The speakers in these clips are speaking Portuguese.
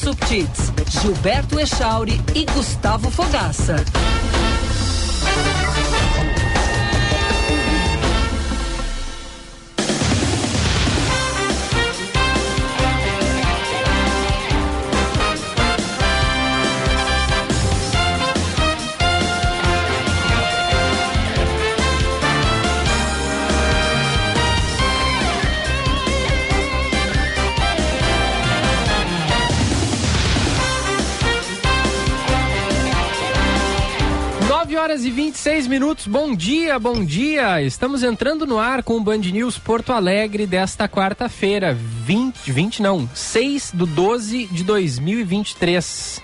Subtits, Gilberto Echauri e Gustavo Fogaça. Horas e 26 minutos. Bom dia, bom dia. Estamos entrando no ar com o Band News Porto Alegre desta quarta-feira, 20, 20 não, 6 do 12 de 2023.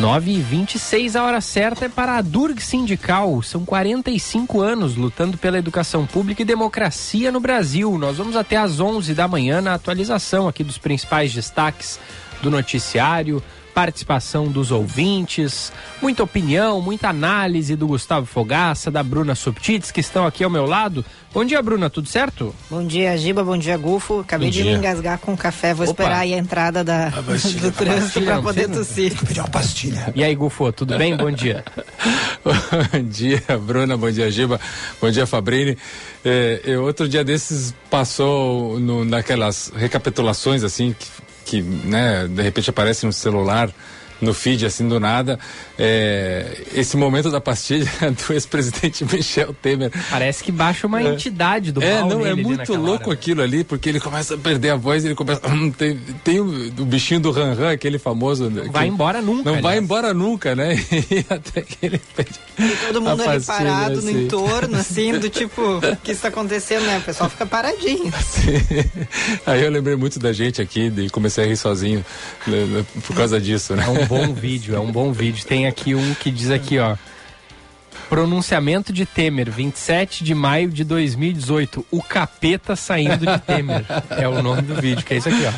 9 e 26 a hora certa é para a Durg Sindical. São 45 anos lutando pela educação pública e democracia no Brasil. Nós vamos até às 11 da manhã na atualização aqui dos principais destaques do noticiário participação dos ouvintes, muita opinião, muita análise do Gustavo Fogaça, da Bruna Subtits, que estão aqui ao meu lado. Bom dia, Bruna, tudo certo? Bom dia, Giba, bom dia, Gufo. Acabei Bom de dia. me engasgar com café, vou Opa. esperar aí a entrada da, pastilha, do a trânsito para não poder precisa- tossir. Pedir uma pastilha. E aí, Gufo, tudo bem? Bom dia. Bom dia, Bruna. Bom dia, Giba. Bom dia, Fabrini. É, outro dia desses passou no, naquelas recapitulações assim que, que, né, de repente aparece no celular. No feed, assim, do nada, é, esse momento da pastilha do ex-presidente Michel Temer. Parece que baixa uma entidade do É, não, nele é muito louco hora. aquilo ali, porque ele começa a perder a voz, ele começa. tem tem o, o bichinho do Ran Ran, aquele famoso. né, Vai embora nunca. Não vai aliás. embora nunca, né? E até que ele pede. E todo mundo a ali pastilha, parado no assim. entorno, assim, do tipo, o que está acontecendo, né? O pessoal fica paradinho. Aí eu lembrei muito da gente aqui e comecei a rir sozinho né, né, por causa disso, né? É um bom vídeo, é um bom vídeo. Tem aqui um que diz aqui, ó. Pronunciamento de Temer, 27 de maio de 2018. O capeta saindo de Temer. É o nome do vídeo, que é isso aqui, ó.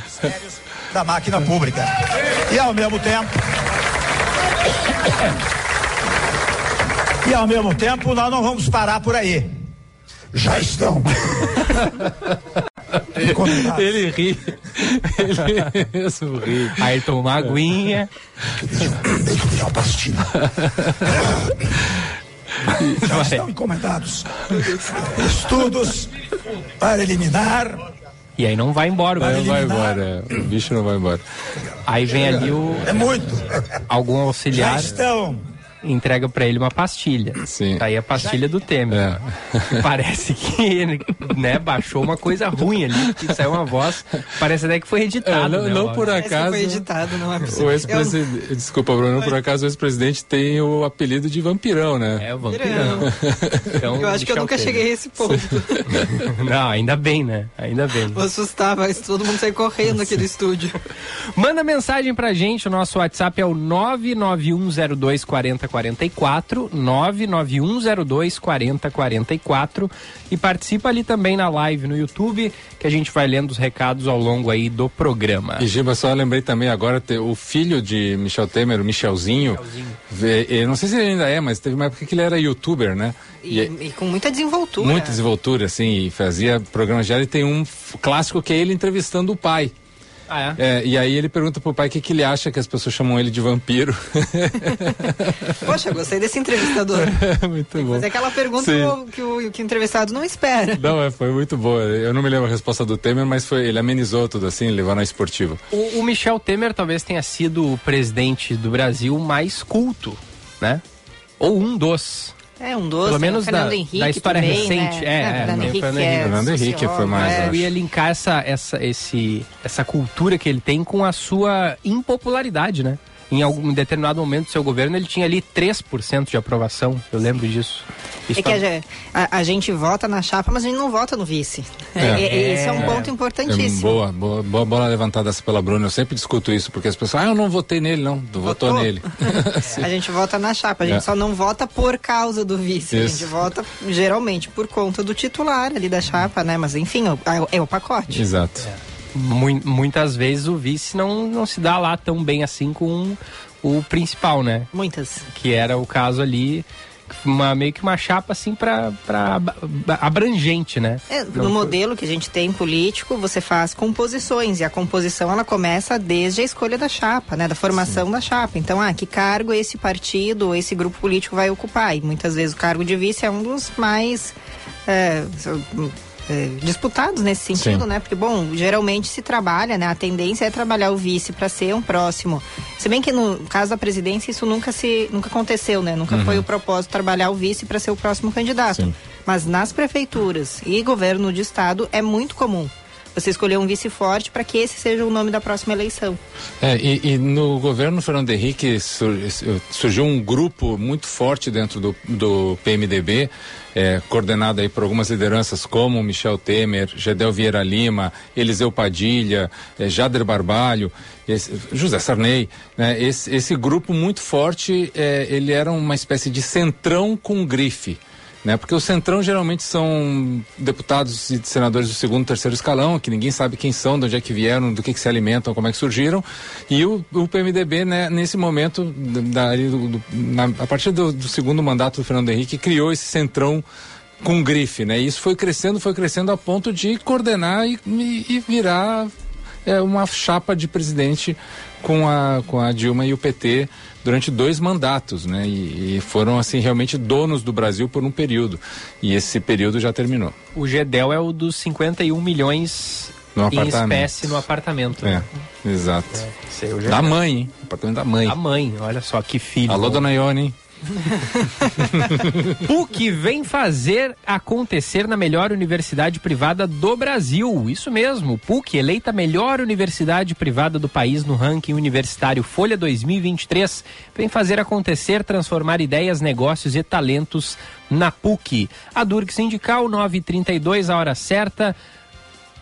Da máquina pública. E ao mesmo tempo. E ao mesmo tempo, nós não vamos parar por aí. Já estão. Ele ri. Ele mesmo ri. Aí toma uma aguinha. Deixa eu pedir uma pastilha. Já estão encomendados estudos para eliminar. E aí não vai embora. Vai não vai embora. O bicho não vai embora. Aí vem ali o É muito. algum Já auxiliar estão. Entrega pra ele uma pastilha. Sim. Tá aí a pastilha do Temer. É. Parece que ele, né, baixou uma coisa ruim ali, que saiu uma voz. Parece até que foi É, editado. não, né, não por acaso. foi editado, não é possível. O ex-presidente. Desculpa, Bruno, por acaso o ex-presidente tem o apelido de vampirão, né? É, o vampirão. Então, Eu acho que eu nunca Temer. cheguei a esse ponto. Não, ainda bem, né? Ainda bem. Vou assustar, vai todo mundo sair correndo aqui do estúdio. Manda mensagem pra gente, o nosso WhatsApp é o 991024044, 991024044 e participa ali também na live no YouTube, que a gente vai lendo os recados ao longo aí do programa. E Giba, só lembrei também agora, o filho de Michel Temer, o Michelzinho, vê- eu não sei se ele ainda é, mas teve uma época que ele era youtuber, né? E, e com muita desenvoltura. Muita desenvoltura, assim, e fazia programas diários. E tem um clássico que é ele entrevistando o pai. Ah, É, e aí ele pergunta pro pai o que, que ele acha que as pessoas chamam ele de vampiro. Poxa, gostei desse entrevistador. muito bom. Mas é aquela pergunta Sim. que o, que o- que o entrevistado não espera. Não, é, foi muito boa. Eu não me lembro a resposta do Temer, mas foi, ele amenizou tudo assim, levou na esportiva. O, o Michel Temer talvez tenha sido o presidente do Brasil mais culto, né? Ou um dos. É, um doce. Pelo menos Fernando da- Henrique da história também, recente, Né? é, é, Fernando Henrique, Fernando é Henrique. Fernando Henrique foi mais, é. Eu ia linkar essa, essa, esse, essa cultura que ele tem com a sua impopularidade, né? Em algum determinado momento do seu governo, ele tinha ali 3% de aprovação. Eu lembro disso. Isso É que a, tá- a- a gente vota na chapa, mas a gente não vota no vice. É, É. é- esse é um ponto É importantíssimo. boa, boa, boa bola levantada essa pela Bruna. Eu sempre discuto isso, porque as pessoas, ah, eu não votei nele, não. Tu votou, Votou? nele. A gente vota na chapa, a gente É. só não vota por causa do vice. A Isso. gente vota geralmente por conta do titular ali da chapa, né? Mas enfim, é, é o pacote. Exato. Mui- muitas vezes o vice não, não se dá lá tão bem assim com o principal, né? Muitas. Que era o caso ali uma, meio que uma chapa assim para abrangente, né? É, no modelo que a gente tem político, você faz composições e a composição ela começa desde a escolha da chapa, né? Da formação Sim. da chapa. Então, ah, que cargo esse partido, esse grupo político vai ocupar? E muitas vezes o cargo de vice é um dos mais é, é, disputados nesse sentido, Sim. né? Porque, bom, geralmente se trabalha, né? A tendência é trabalhar o vice para ser um próximo. Se bem que no caso da presidência isso nunca se nunca aconteceu, né? Nunca uhum. foi o propósito trabalhar o vice para ser o próximo candidato. Sim. Mas nas prefeituras e governo de estado é muito comum você escolher um vice forte para que esse seja o nome da próxima eleição. É, e, e no governo Fernando Henrique sur, surgiu um grupo muito forte dentro do, do PMDB, é, coordenado aí por algumas lideranças como Michel Temer, Gedel Vieira Lima, Eliseu Padilha, é, Jader Barbalho, esse, José Sarney, né? esse, esse grupo muito forte, é, ele era uma espécie de centrão com grife né? Porque o Centrão geralmente são deputados e senadores do segundo, terceiro escalão, que ninguém sabe quem são, de onde é que vieram, do que, que se alimentam, como é que surgiram. E o, o PMDB, né, nesse momento, da, do, do, na, a partir do, do, segundo mandato do Fernando Henrique, criou esse Centrão com grife, né? E isso foi crescendo, foi crescendo a ponto de coordenar e, e, virar é, uma chapa de presidente com a, com a Dilma e o PT durante dois mandatos, né? E, e, foram assim realmente donos do Brasil por um período. E esse período já terminou. O Gedel é o dos 51 milhões no em espécie no apartamento. É, exato. É, da mãe, hein? Apartamento da mãe. Da mãe, olha só que filho. Alô, dona Ione, hein? PUC vem fazer acontecer na melhor universidade privada do Brasil. Isso mesmo, PUC eleita melhor universidade privada do país no ranking universitário Folha 2023. Vem fazer acontecer, transformar ideias, negócios e talentos na PUC. A Durk Sindical 932, a hora certa.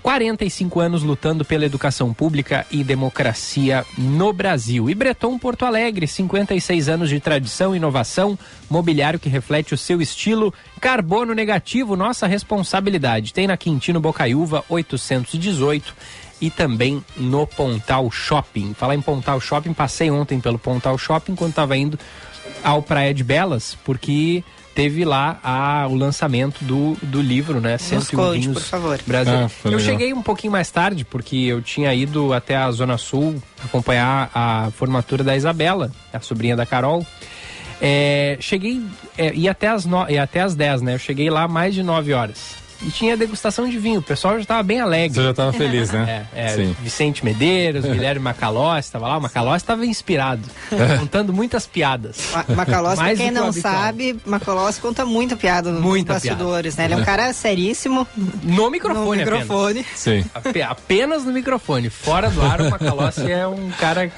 45 anos lutando pela educação pública e democracia no Brasil. E Breton Porto Alegre, 56 anos de tradição, inovação, mobiliário que reflete o seu estilo, carbono negativo, nossa responsabilidade. Tem na Quintino Bocaiúva 818 e também no Pontal Shopping. Falar em Pontal Shopping, passei ontem pelo Pontal Shopping quando estava indo ao Praia de Belas, porque teve lá a, o lançamento do, do livro, né? 101 conte, vinhos por favor. Brasil. Ah, eu cheguei um pouquinho mais tarde, porque eu tinha ido até a Zona Sul acompanhar a formatura da Isabela, a sobrinha da Carol. É, cheguei, é, e até as no, e até as 10, né? Eu cheguei lá mais de 9 horas e tinha degustação de vinho. O pessoal já estava bem alegre. Você já estava feliz, né? É, é Vicente Medeiros, Guilherme Macalós estava lá. O Macalós estava inspirado, contando muitas piadas. Ma Macalós, pra quem não sabe, Macalós conta muita piada nos Muita bastidores, piada. né? Ele é um cara seríssimo. No microfone, No microfone. Apenas. Sim. apenas no microfone. Fora do ar, o Macalós é um cara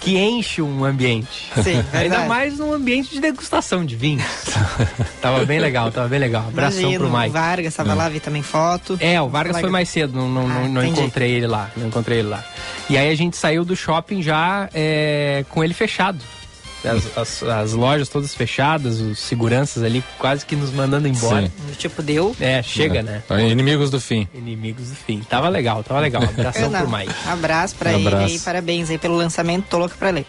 que enche um ambiente. Sim, Ainda mais num ambiente de degustação de vinhos. tava bem legal, tava bem legal. Abração Imagino, pro Mike. Vargas Tava é. lá, vi também foto. É, o Vargas foi mais cedo, não, não, ah, não encontrei ele lá. Não encontrei ele lá. E aí a gente saiu do shopping já é, com ele fechado. As, as, as, lojas todas fechadas, os seguranças ali quase que nos mandando embora. Sim. Tipo, deu? É, chega, é. né? Inimigos do fim. Inimigos do fim. Tava legal, tava legal. Abração pro Mike. Abraço pra um ele e parabéns aí pelo lançamento. Tô louco pra ler.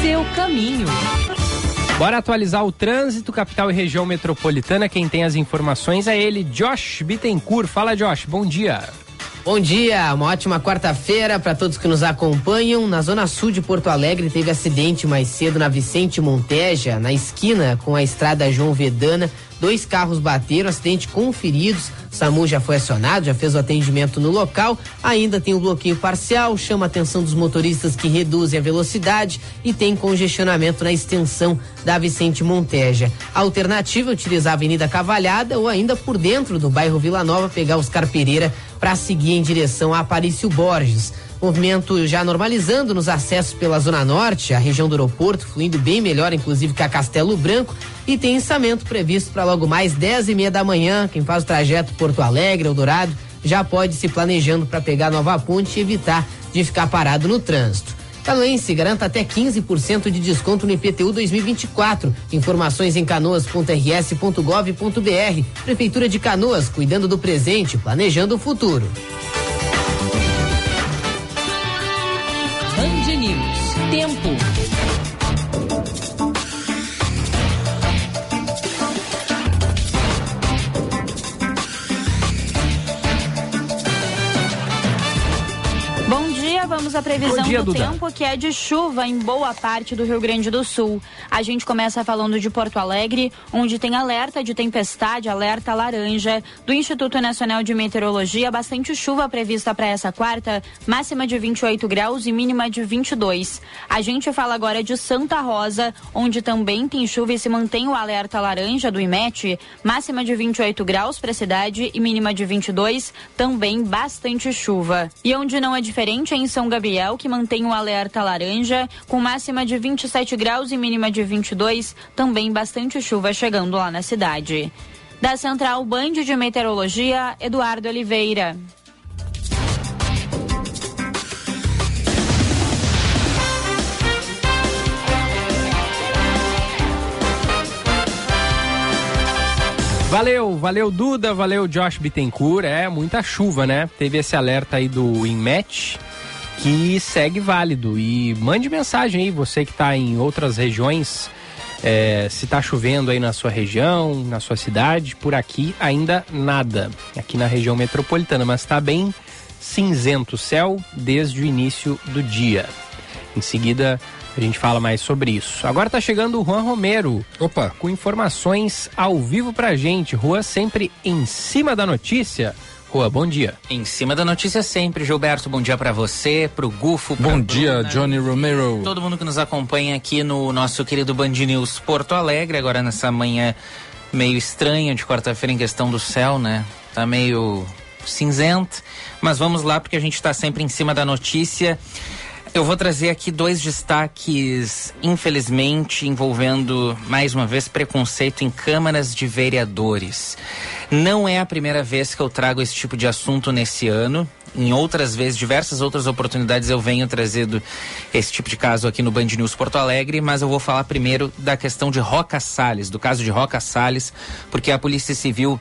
Seu caminho. Bora atualizar o trânsito, capital e região metropolitana. Quem tem as informações é ele, Josh Bittencourt. Fala, Josh, bom dia. Bom dia, uma ótima quarta-feira para todos que nos acompanham. Na zona sul de Porto Alegre teve acidente mais cedo na Vicente Monteja, na esquina com a estrada João Vedana. Dois carros bateram, acidente com feridos. SAMU já foi acionado, já fez o atendimento no local. Ainda tem o bloqueio parcial, chama a atenção dos motoristas que reduzem a velocidade e tem congestionamento na extensão da Vicente Monteja. A alternativa é utilizar a Avenida Cavalhada ou ainda por dentro do bairro Vila Nova pegar Oscar Pereira para seguir em direção a Aparício Borges. Movimento já normalizando nos acessos pela Zona Norte, a região do aeroporto, fluindo bem melhor, inclusive que a Castelo Branco, e tem ensamento previsto para logo mais 10 e meia da manhã. Quem faz o trajeto Porto Alegre, Eldorado, já pode se planejando para pegar Nova Ponte e evitar de ficar parado no trânsito. Canoense garanta até 15% de desconto no IPTU 2024. Informações em canoas.rs.gov.br. Prefeitura de Canoas, cuidando do presente, planejando o futuro. Band News. Tempo. À previsão dia, do Duda. tempo, que é de chuva em boa parte do Rio Grande do Sul. A gente começa falando de Porto Alegre, onde tem alerta de tempestade, alerta laranja. Do Instituto Nacional de Meteorologia, bastante chuva prevista para essa quarta, máxima de 28 graus e mínima de 22. A gente fala agora de Santa Rosa, onde também tem chuva e se mantém o alerta laranja do IMET, máxima de 28 graus para a cidade e mínima de 22, também bastante chuva. E onde não é diferente é em São Gabriel, que mantém o alerta laranja, com máxima de 27 graus e mínima de 22, também bastante chuva chegando lá na cidade. Da Central Band de Meteorologia, Eduardo Oliveira. Valeu, valeu Duda, valeu Josh Bittencourt. É muita chuva, né? Teve esse alerta aí do Inmet que segue válido. E mande mensagem aí, você que está em outras regiões, é, se está chovendo aí na sua região, na sua cidade. Por aqui ainda nada, aqui na região metropolitana, mas está bem cinzento o céu desde o início do dia. Em seguida a gente fala mais sobre isso. Agora tá chegando o Juan Romero. Opa. Com informações ao vivo pra gente. Rua sempre em cima da notícia. Rua, bom dia. Em cima da notícia sempre, Gilberto. Bom dia pra você, pro Gufo. Bom dia, Bruna, Johnny Romero. Todo mundo que nos acompanha aqui no nosso querido Band News Porto Alegre, agora nessa manhã meio estranha de quarta-feira em questão do céu, né? Tá meio cinzento, mas vamos lá porque a gente tá sempre em cima da notícia. Eu vou trazer aqui dois destaques, infelizmente, envolvendo, mais uma vez, preconceito em câmaras de vereadores. Não é a primeira vez que eu trago esse tipo de assunto nesse ano. Em outras vezes, diversas outras oportunidades, eu venho trazendo esse tipo de caso aqui no Band News Porto Alegre, mas eu vou falar primeiro da questão de Roca Salles, do caso de Roca Salles, porque a Polícia Civil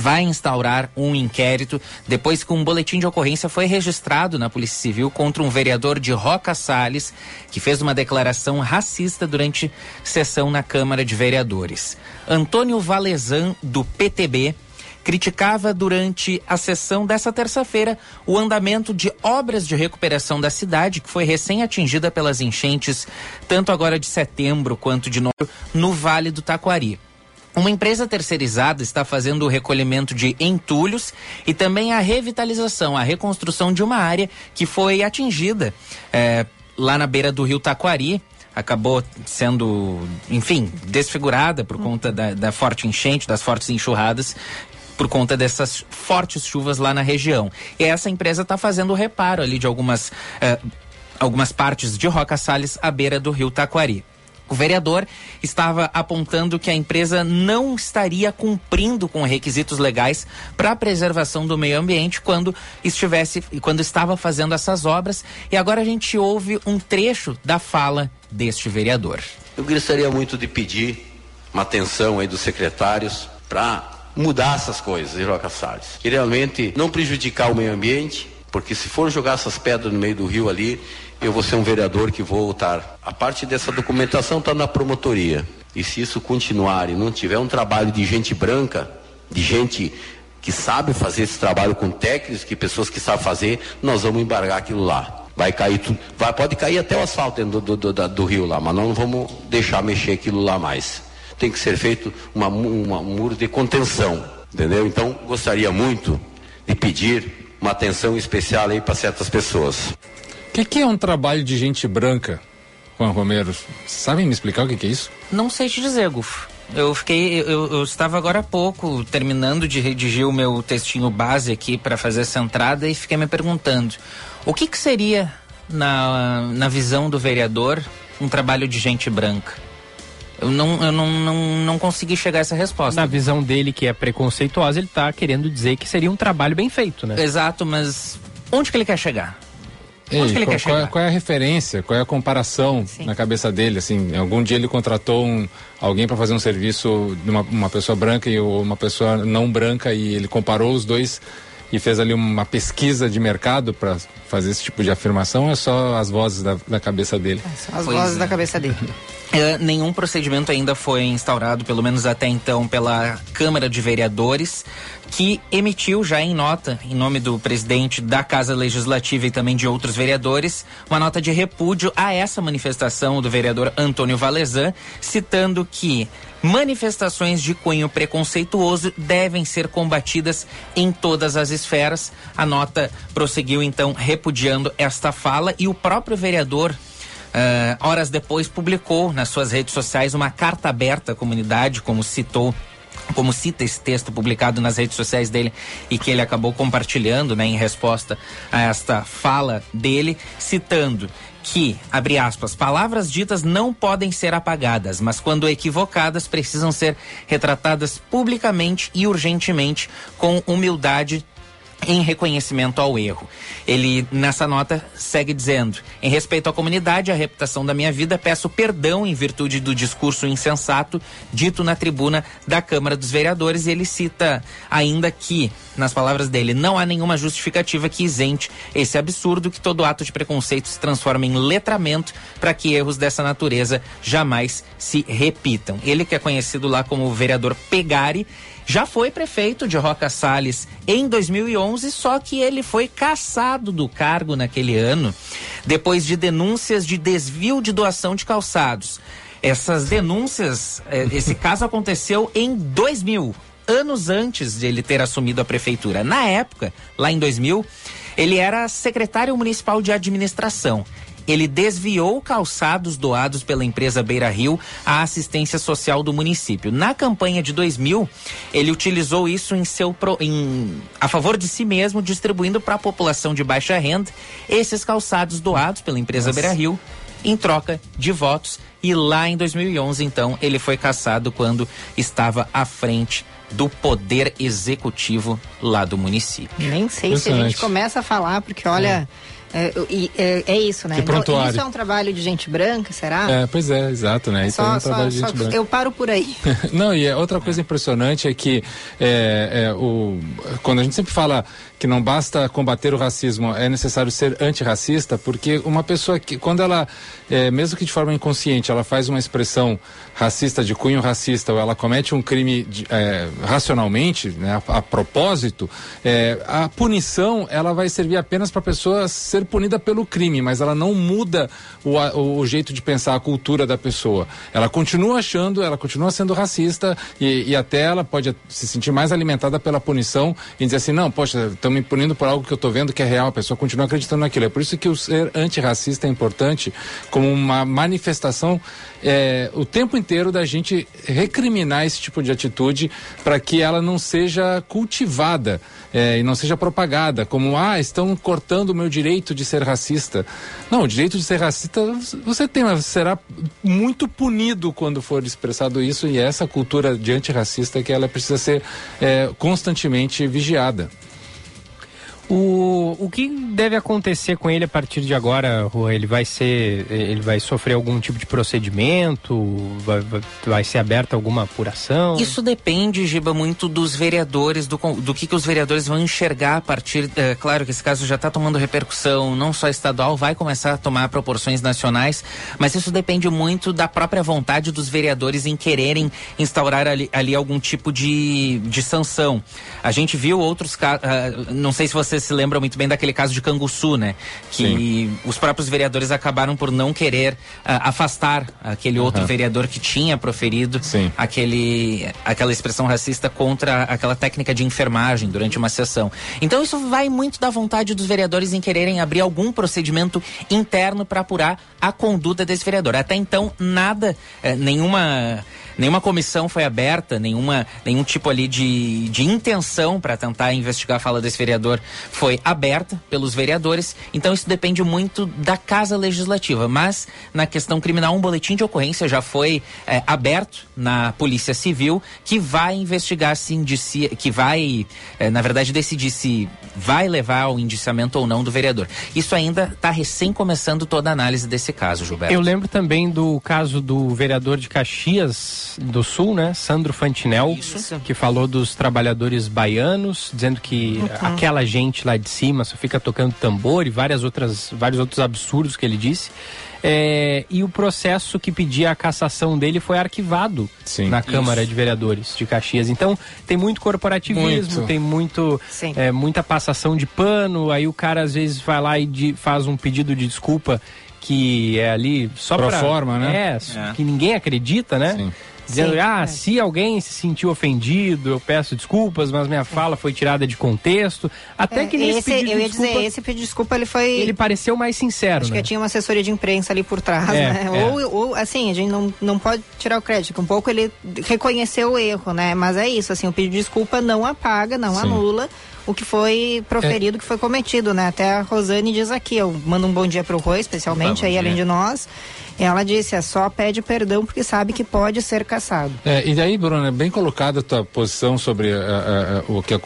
vai instaurar um inquérito depois que um boletim de ocorrência foi registrado na Polícia Civil contra um vereador de Roca Salles que fez uma declaração racista durante sessão na Câmara de Vereadores. Antônio Valezan, do PTB, criticava durante a sessão dessa terça-feira o andamento de obras de recuperação da cidade, que foi recém atingida pelas enchentes, tanto agora de setembro quanto de novembro, no Vale do Taquari. Uma empresa terceirizada está fazendo o recolhimento de entulhos e também a revitalização, a reconstrução de uma área que foi atingida eh, lá na beira do rio Taquari. Acabou sendo, enfim, desfigurada por conta da, da forte enchente, das fortes enxurradas por conta dessas fortes chuvas lá na região. E essa empresa está fazendo o reparo ali de algumas, eh, algumas partes de Roca Salles à beira do rio Taquari. O vereador estava apontando que a empresa não estaria cumprindo com requisitos legais para a preservação do meio ambiente quando estivesse quando estava fazendo essas obras. E agora a gente ouve um trecho da fala deste vereador. Eu gostaria muito de pedir uma atenção aí dos secretários para mudar essas coisas em Roca Salles. E realmente não prejudicar o meio ambiente, porque se for jogar essas pedras no meio do rio ali, eu vou ser um vereador que vou voltar. A parte dessa documentação está na promotoria. E se isso continuar e não tiver um trabalho de gente branca, de gente que sabe fazer esse trabalho com técnicos, que pessoas que sabem fazer, nós vamos embargar aquilo lá. Vai cair tudo, vai, pode cair até o asfalto do, do, do, do rio lá, mas nós não vamos deixar mexer aquilo lá mais. Tem que ser feito uma, uma, um muro de contenção, entendeu? Então, gostaria muito de pedir uma atenção especial aí para certas pessoas. O que, que é um trabalho de gente branca, Juan Romero? Sabem me explicar o que, que é isso? Não sei te dizer, Gufo. Eu fiquei, eu, eu estava agora há pouco terminando de redigir o meu textinho base aqui para fazer essa entrada e fiquei me perguntando o que, que seria na, na visão do vereador um trabalho de gente branca. Eu não, eu não, não, não consegui chegar a essa resposta. Na visão dele, que é preconceituosa, ele tá querendo dizer que seria um trabalho bem feito, né? Exato, mas onde que ele quer chegar? Ei, Onde que ele qual, quer qual é, chegar? qual é a referência, qual é a comparação na cabeça dele? Assim, algum dia ele contratou um, alguém para fazer um serviço de uma, uma pessoa branca e uma pessoa não branca e ele comparou os dois e fez ali uma pesquisa de mercado para fazer esse tipo de afirmação ou é só as vozes da, da cabeça dele? São as Pois vozes é. da cabeça dele. Uh, nenhum procedimento ainda foi instaurado, pelo menos até então, pela Câmara de Vereadores, que emitiu já em nota, em nome do presidente da Casa Legislativa e também de outros vereadores, uma nota de repúdio a essa manifestação do vereador Antônio Valezan, citando que manifestações de cunho preconceituoso devem ser combatidas em todas as esferas. A nota prosseguiu então repudiando esta fala e o próprio vereador Uh, horas depois publicou nas suas redes sociais uma carta aberta à comunidade, como citou como cita esse texto publicado nas redes sociais dele e que ele acabou compartilhando, né, em resposta a esta fala dele, citando que, abre aspas, palavras ditas não podem ser apagadas, mas quando equivocadas precisam ser retratadas publicamente e urgentemente com humildade em reconhecimento ao erro. Ele, nessa nota, segue dizendo: em respeito à comunidade, a reputação da minha vida, peço perdão em virtude do discurso insensato dito na tribuna da Câmara dos Vereadores. E ele cita ainda que, nas palavras dele, não há nenhuma justificativa que isente esse absurdo que todo ato de preconceito se transforme em letramento para que erros dessa natureza jamais se repitam. Ele que é conhecido lá como o vereador Pegari já foi prefeito de Roca Salles em 2011, só que ele foi cassado do cargo naquele ano, depois de denúncias de desvio de doação de calçados. Essas denúncias, eh, esse caso aconteceu em 2000, anos antes de ele ter assumido a prefeitura. Na época, lá em 2000, ele era secretário municipal de administração ele desviou calçados doados pela empresa Beira Rio à assistência social do município. Na campanha de 2000, ele utilizou isso em seu pro, em, a favor de si mesmo, distribuindo para a população de baixa renda esses calçados doados pela empresa Nossa. Beira Rio em troca de votos. E lá em 2011, então, ele foi caçado quando estava à frente do poder executivo lá do município. Nem sei se a gente começa a falar, porque olha. É é, é, é, isso, né? Então, isso é um trabalho de gente branca, será? É, pois é, exato, né? Isso só, é um trabalho só, de gente branca. Eu paro por aí. Não, e outra coisa impressionante é que é, é, o, quando a gente sempre fala que não basta combater o racismo, é necessário ser antirracista, porque uma pessoa que, quando ela, é, mesmo que de forma inconsciente, ela faz uma expressão racista, de cunho racista, ou ela comete um crime de, é, racionalmente, né, a, a propósito, é, a punição ela vai servir apenas para a pessoa ser punida pelo crime, mas ela não muda o, a, o jeito de pensar, a cultura da pessoa. Ela continua achando, ela continua sendo racista e, e até ela pode se sentir mais alimentada pela punição e dizer assim, não, poxa, estão me punindo por algo que eu estou vendo que é real, a pessoa continua acreditando naquilo. É por isso que o ser antirracista é importante como uma manifestação é, o tempo inteiro da gente recriminar esse tipo de atitude para que ela não seja cultivada é, e não seja propagada como ah estão cortando o meu direito de ser racista. Não, o direito de ser racista você tem, mas será muito punido quando for expressado isso e é essa cultura de antirracista que ela precisa ser é, constantemente vigiada. O, o que deve acontecer com ele a partir de agora, Rua? Ele vai ser. Ele vai sofrer algum tipo de procedimento? Vai, vai, ser aberta alguma apuração? Isso depende, Giba, muito dos vereadores, do, do que, que os vereadores vão enxergar a partir. É, claro que esse caso já está tomando repercussão, não só estadual, vai começar a tomar proporções nacionais, mas isso depende muito da própria vontade dos vereadores em quererem instaurar ali, ali algum tipo de, de sanção. A gente viu outros casos. Uh, não sei se vocês se lembram muito bem daquele caso de Canguçu, né? Que Sim. os próprios vereadores acabaram por não querer uh, afastar aquele uhum. outro vereador que tinha proferido aquele, aquela expressão racista contra aquela técnica de enfermagem durante uma sessão. Então isso vai muito da vontade dos vereadores em quererem abrir algum procedimento interno para apurar a conduta desse vereador. Até então, nada, eh, nenhuma nenhuma comissão foi aberta, nenhuma, nenhum tipo ali de, de intenção para tentar investigar a fala desse vereador foi aberta pelos vereadores. Então isso depende muito da Casa Legislativa. Mas na questão criminal, um boletim de ocorrência já foi é, aberto na Polícia Civil que vai investigar se indicia, que vai, é, na verdade, decidir se vai levar ao indiciamento ou não do vereador. Isso ainda está recém começando toda a análise desse caso, Gilberto. Eu lembro também do caso do vereador de Caxias, do Sul, né? Sandro Fantinel, que falou dos trabalhadores baianos, dizendo que aquela gente lá de cima só fica tocando tambor e várias outras, vários outros absurdos que ele disse. É, e o processo que pedia a cassação dele foi arquivado Sim. na Câmara de Vereadores de Caxias. Então tem muito corporativismo, Muito. tem muito é, muita passação de pano. Aí o cara às vezes vai lá e de- faz um pedido de desculpa que é ali só Pro pra, forma, né? É, que ninguém acredita, né? Sim. Dizendo, Sim, ah, é. se alguém se sentiu ofendido, eu peço desculpas, mas minha fala foi tirada de contexto. Até É, que nesse esse, pedido eu ia de desculpa, dizer, esse pedido de desculpa ele foi. ele pareceu mais sincero, Acho né? que tinha uma assessoria de imprensa ali por trás, É, né? é. Ou, ou, assim, a gente não, não pode tirar o crédito, que um pouco ele reconheceu o erro, né? Mas é isso, assim, o pedido de desculpa não apaga, não Sim. anula o que foi proferido, o que foi cometido, né? Até a Rosane diz aqui, eu mando um bom dia pro Rui, especialmente, bom aí dia. além de nós. Ela disse, é só pede perdão porque sabe que pode ser caçado. É, e daí, Bruno, é bem colocada a tua posição sobre eh, eh, o que a,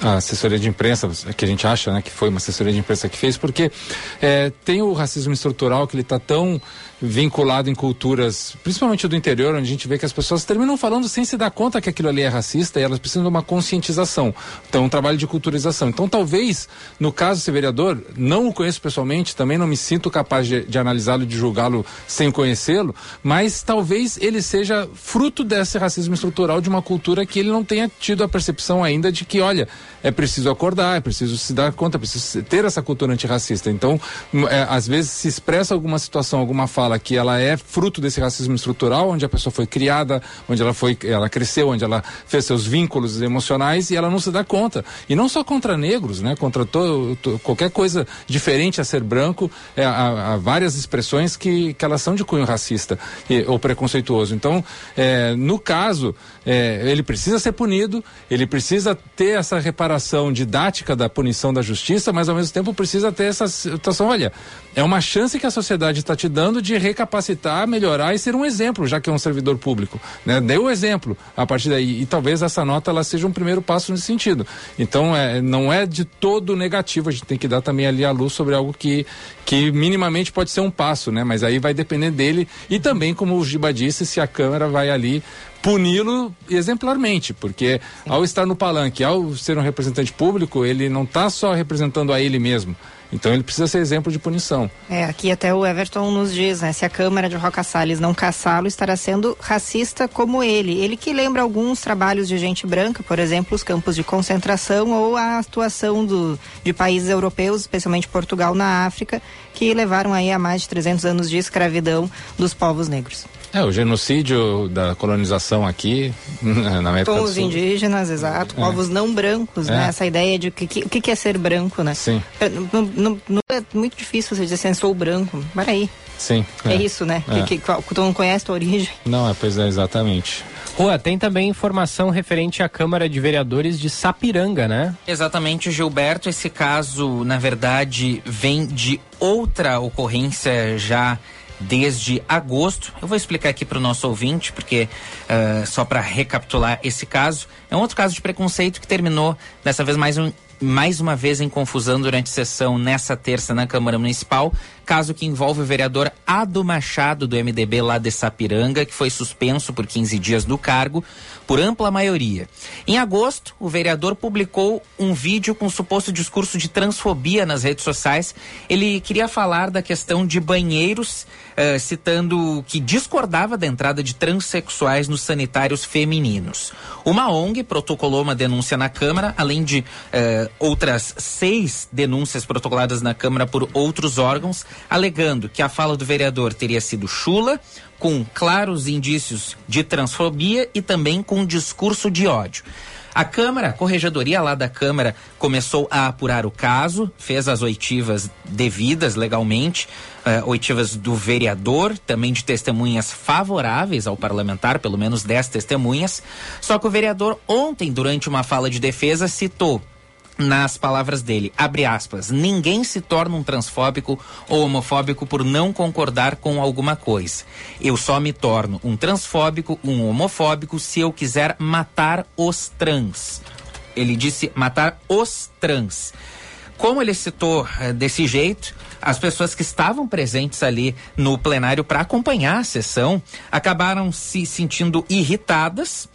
a assessoria de imprensa, que a gente acha né, que foi uma assessoria de imprensa que fez, porque eh, tem o racismo estrutural que ele está tão vinculado em culturas, principalmente do interior, onde a gente vê que as pessoas terminam falando sem se dar conta que aquilo ali é racista e elas precisam de uma conscientização. Então, um trabalho de culturização. Então, talvez, no caso desse vereador, não o conheço pessoalmente, também não me sinto capaz de, de analisá-lo, de julgá-lo sem conhecê-lo, mas talvez ele seja fruto desse racismo estrutural de uma cultura que ele não tenha tido a percepção ainda de que, olha, é preciso acordar, é preciso se dar conta, é preciso ter essa cultura antirracista. Então, m- é, às vezes se expressa alguma situação, alguma fala que ela é fruto desse racismo estrutural, onde a pessoa foi criada, onde ela foi, ela cresceu, onde ela fez seus vínculos emocionais e ela não se dá conta. E não só contra negros, né? Contra to, to- qualquer coisa diferente a ser branco, é, há, há várias expressões que, que elas são de cunho racista e, ou preconceituoso. Então, é, no caso, é, ele precisa ser punido, ele precisa ter essa reparação didática da punição da justiça, mas ao mesmo tempo precisa ter essa situação, olha, é uma chance que a sociedade está te dando de recapacitar, melhorar e ser um exemplo, já que é um servidor público. Né? Dê o exemplo a partir daí. E talvez essa nota ela seja um primeiro passo nesse sentido. Então, é, não é de todo negativo, a gente tem que dar também ali a luz sobre algo que, que minimamente pode ser um passo, né? Mas aí vai depender dele e também, como o Giba disse, se a Câmara vai ali puni-lo exemplarmente, porque ao estar no palanque, ao ser um representante público, ele não está só representando a ele mesmo. Então ele precisa ser exemplo de punição. É, aqui até o Everton nos diz, né? Se a Câmara de Roca Salles não caçá-lo, estará sendo racista como ele. Ele que lembra alguns trabalhos de gente branca, por exemplo, os campos de concentração ou a atuação do, de países europeus, especialmente Portugal, na África, que levaram aí a mais de 300 anos de escravidão dos povos negros. É, o genocídio da colonização aqui, na América Com do os Sul. indígenas, exato, povos não brancos, É. né? Essa ideia de que, que, o que que é ser branco, né? Sim, É, Não, não- não é muito difícil você dizer assim, sou branco. Peraí, sim. é, isso, né? É. Que, que, tu não conhece a tua origem. Não, é, pois é, exatamente. Rua, tem também informação referente à Câmara de Vereadores de Sapiranga, né? Exatamente, Gilberto. Esse caso, na verdade, vem de outra ocorrência já desde agosto. Eu vou explicar aqui para o nosso ouvinte, porque ah, só para recapitular esse caso, é um outro caso de preconceito que terminou dessa vez mais um mais uma vez em confusão durante sessão nessa terça na Câmara Municipal, caso que envolve o vereador Ado Machado do MDB lá de Sapiranga, que foi suspenso por 15 dias do cargo por ampla maioria. Em agosto, o vereador publicou um vídeo com suposto discurso de transfobia nas redes sociais. Ele queria falar da questão de banheiros, eh, citando que discordava da entrada de transexuais nos sanitários femininos. Uma ONG protocolou uma denúncia na Câmara, além de eh, outras seis denúncias protocoladas na Câmara por outros órgãos, alegando que a fala do vereador teria sido chula, com claros indícios de transfobia e também com discurso de ódio. A Câmara, a corregedoria lá da Câmara, começou a apurar o caso, fez as oitivas devidas legalmente, eh, oitivas do vereador, também de testemunhas favoráveis ao parlamentar, pelo menos 10 testemunhas. Só que o vereador, ontem, durante uma fala de defesa, citou nas palavras dele, abre aspas, ninguém se torna um transfóbico ou homofóbico por não concordar com alguma coisa. Eu só me torno um transfóbico, um homofóbico se eu quiser matar os trans. Ele disse matar os trans. Como ele citou eh, desse jeito, as pessoas que estavam presentes ali no plenário para acompanhar a sessão acabaram se sentindo irritadas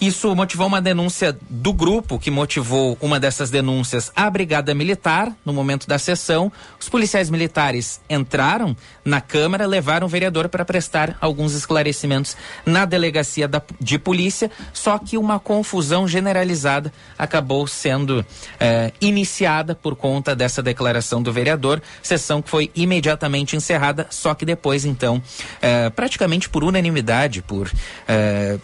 isso motivou uma denúncia do grupo que motivou uma dessas denúncias à Brigada Militar no momento da sessão. Os policiais militares entraram na Câmara, levaram o vereador para prestar alguns esclarecimentos na delegacia da, de polícia, só que uma confusão generalizada acabou sendo eh, iniciada por conta dessa declaração do vereador. Sessão que foi imediatamente encerrada, só que depois, então, eh, praticamente por unanimidade, por. Eh,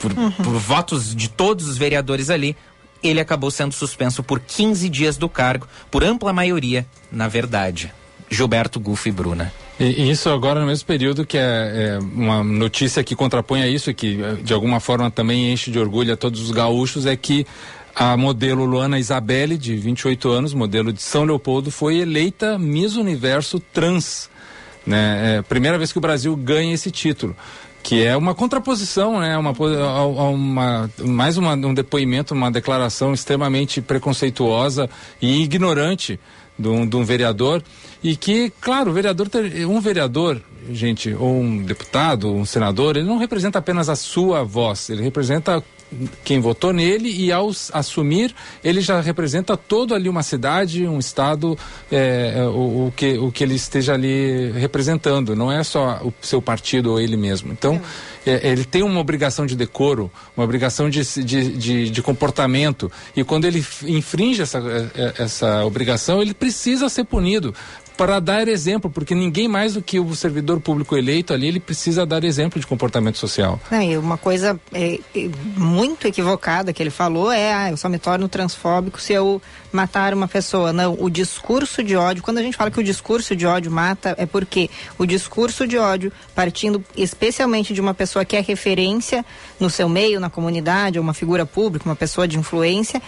por, uhum. por votos de todos os vereadores ali, ele acabou sendo suspenso por 15 dias do cargo, por ampla maioria, na verdade. Gilberto Gufo e Bruna. E, isso agora no mesmo período que é, é, uma notícia que contrapõe a isso, que eh, de alguma forma também enche de orgulho a todos os gaúchos, é que a modelo Luana Isabelle, de 28 anos, modelo de São Leopoldo, foi eleita Miss Universo Trans. Né? É a primeira vez que o Brasil ganha esse título que é uma contraposição, né? Uma, uma mais uma, um depoimento, uma declaração extremamente preconceituosa e ignorante de um, de um vereador e que, claro, vereador, um vereador, gente, ou um deputado, um senador, ele não representa apenas a sua voz, ele representa quem votou nele e ao assumir ele já representa todo ali uma cidade, um estado, é, é, o, o, que, o que ele esteja ali representando, não é só o seu partido ou ele mesmo. Então, é, ele tem uma obrigação de decoro, uma obrigação de, de, de, de comportamento e quando ele infringe essa, é, é, essa obrigação, ele precisa ser punido para dar exemplo, porque ninguém mais do que o servidor público eleito ali, ele precisa dar exemplo de comportamento social. Não, e uma coisa é, é, muito equivocada que ele falou é, ah, eu só me torno transfóbico se eu matar uma pessoa. Não, o discurso de ódio, quando a gente fala que o discurso de ódio mata, é porque o discurso de ódio, partindo especialmente de uma pessoa que é referência no seu meio, na comunidade, ou uma figura pública, uma pessoa de influência,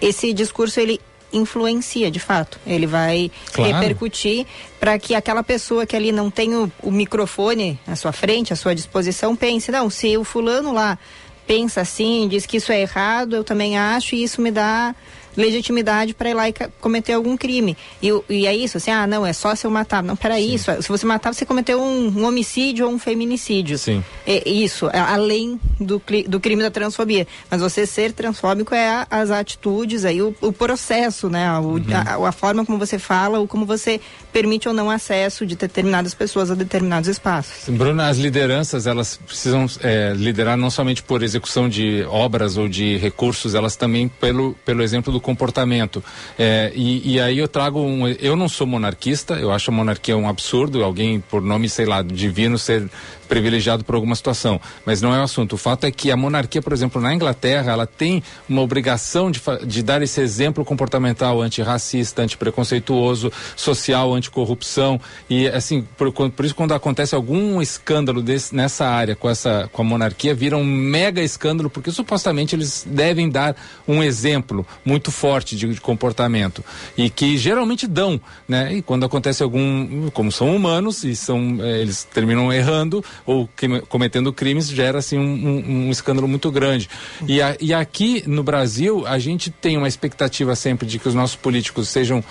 esse discurso ele influencia de fato. Ele vai claro. repercutir para que aquela pessoa que ali não tem o, o, microfone à sua frente, à sua disposição, pense: não, se o fulano lá pensa assim, diz que isso é errado, eu também acho e isso me dá legitimidade para ir lá e cometer algum crime. E, e, é isso, assim, ah, não, é só se eu matar. Não, peraí, isso, se você matar, você cometeu um, um homicídio ou um feminicídio. Sim. É, isso, é, além do, do crime da transfobia. Mas você ser transfóbico é a, as atitudes, aí o, o processo, né? O, uhum. a, a, forma como você fala ou como você permite ou não acesso de determinadas pessoas a determinados espaços. Bruna, as lideranças, elas precisam é, liderar não somente por execução de obras ou de recursos, elas também pelo, pelo exemplo do comportamento. É, e, e, aí eu trago um. Eu não sou monarquista, eu acho a monarquia um absurdo, alguém por nome, sei lá, divino ser privilegiado por alguma situação, mas não é o assunto. O fato é que a monarquia, por exemplo, na Inglaterra, ela tem uma obrigação de, de dar esse exemplo comportamental antirracista, antipreconceituoso, social, anticorrupção e assim, por, por isso quando acontece algum escândalo desse, nessa área com essa com a monarquia, vira um mega escândalo porque supostamente eles devem dar um exemplo muito forte de, de comportamento e que geralmente dão, né? E quando acontece algum, como são humanos e são, eh, eles terminam errando, ou cometendo crimes gera assim um, um, um escândalo muito grande. E, a, e aqui no Brasil a gente tem uma expectativa sempre de que os nossos políticos sejam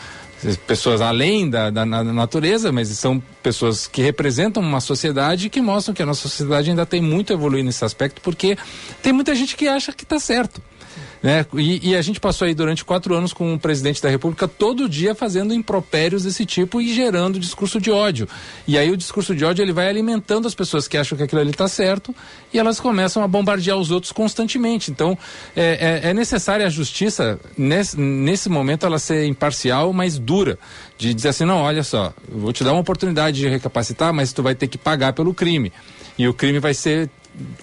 pessoas além da, da, da, natureza, mas são pessoas que representam uma sociedade que mostram que a nossa sociedade ainda tem muito a evoluir nesse aspecto, porque tem muita gente que acha que está certo. Né? E, e, a gente passou aí durante quatro anos com o presidente da República todo dia fazendo impropérios desse tipo e gerando discurso de ódio. E aí o discurso de ódio ele vai alimentando as pessoas que acham que aquilo ali está certo e elas começam a bombardear os outros constantemente. Então é, é, é necessária a justiça nesse, nesse momento ela ser imparcial, mas dura de dizer assim não, olha só, vou te dar uma oportunidade de recapacitar, mas tu vai ter que pagar pelo crime e o crime vai ser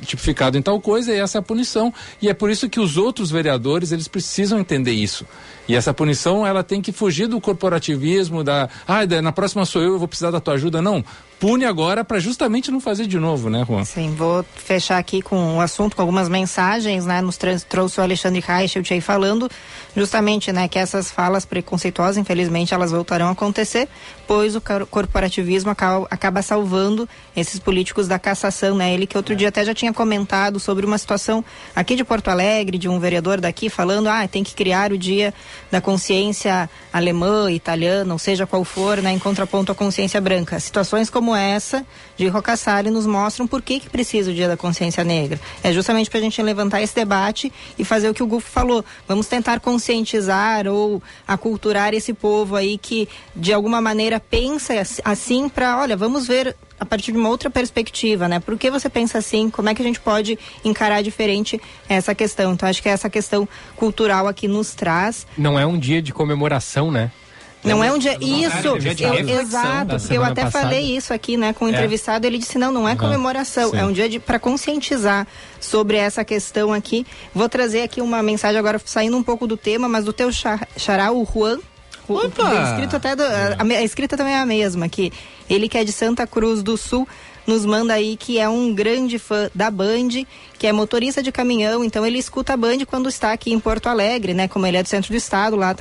tipificado em tal coisa e essa é a punição. E é por isso que os outros vereadores, eles precisam entender isso. E essa punição, ela tem que fugir do corporativismo, da, ah, na próxima sou eu, eu vou precisar da tua ajuda. Não, pune agora para justamente não fazer de novo, né, Juan? Sim, vou fechar aqui com o um assunto, com algumas mensagens, né? Nos trouxe o Alexandre Reichelt aí falando justamente, né, que essas falas preconceituosas, infelizmente, elas voltarão a acontecer, pois o corporativismo acaba, salvando esses políticos da cassação, né? Ele que outro dia até até já tinha comentado sobre uma situação aqui de Porto Alegre, de um vereador daqui falando, ah, tem que criar o dia da consciência alemã, italiana, ou seja qual for, né, em contraponto à consciência branca. Situações como essa de Rocassari nos mostram por que, que precisa o dia da consciência negra. É justamente para a gente levantar esse debate e fazer o que o Gufo falou. Vamos tentar conscientizar ou aculturar esse povo aí que de alguma maneira pensa assim para, olha, vamos ver a partir de uma outra perspectiva, né? Por que você pensa assim? Como é que a gente pode encarar diferente essa questão? Então, acho que essa questão cultural aqui nos traz. Não é um dia de comemoração, né? Não é um dia. Isso, eu, exato. Eu até passada. falei isso aqui, né, com o é. entrevistado. Ele disse: não, não é comemoração, Sim. é um dia para conscientizar sobre essa questão aqui. Vou trazer aqui uma mensagem agora, saindo um pouco do tema, mas do teu xará, o Juan. Opa! O, escrito até do, a, a, escrita também é a mesma, que ele que é de Santa Cruz do Sul nos manda aí que é um grande fã da Band, que é motorista de caminhão, então ele escuta a Band quando está aqui em Porto Alegre, né? Como ele é do centro do estado, lá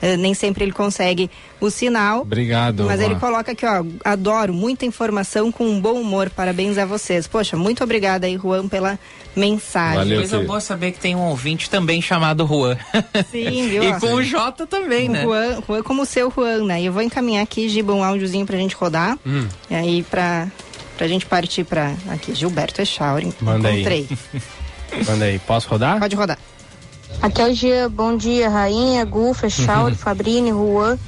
eh, nem sempre ele consegue o sinal. Obrigado. Mas ele coloca aqui, ó, adoro, muita informação com um bom humor, parabéns a vocês. Poxa, muito obrigada aí, Juan, pela mensagem. Valeu, Coisa boa saber que tem um ouvinte também chamado Juan. Sim, viu? e com o J também, o né? Juan, Juan como o seu Juan, né? E eu vou encaminhar aqui, Giba, um áudiozinho pra gente rodar. Hum. E aí, pra Pra gente partir pra. Aqui, Gilberto Echauri. Manda encontrei. aí. Manda aí. Posso rodar? Pode rodar. Aqui é o Gia. Bom dia, Rainha, Gufa, Echauri, Fabrini, Juan.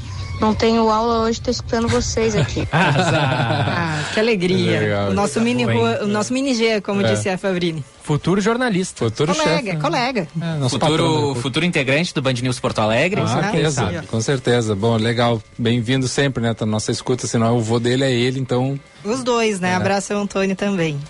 Não tenho aula hoje, tô escutando vocês aqui. ah, que alegria. Legal, o nosso mini Rua, o nosso mini G, como é. disse a Fabrini. Futuro jornalista. Futuro colega, chefe. Colega, é, futuro, futuro integrante do Band News Porto Alegre. Ah, com certeza, com certeza. Bom, legal. Bem-vindo sempre, né? Tá nossa escuta, senão o vô dele é ele, então... Os dois, né? É. Abraço ao Antônio também.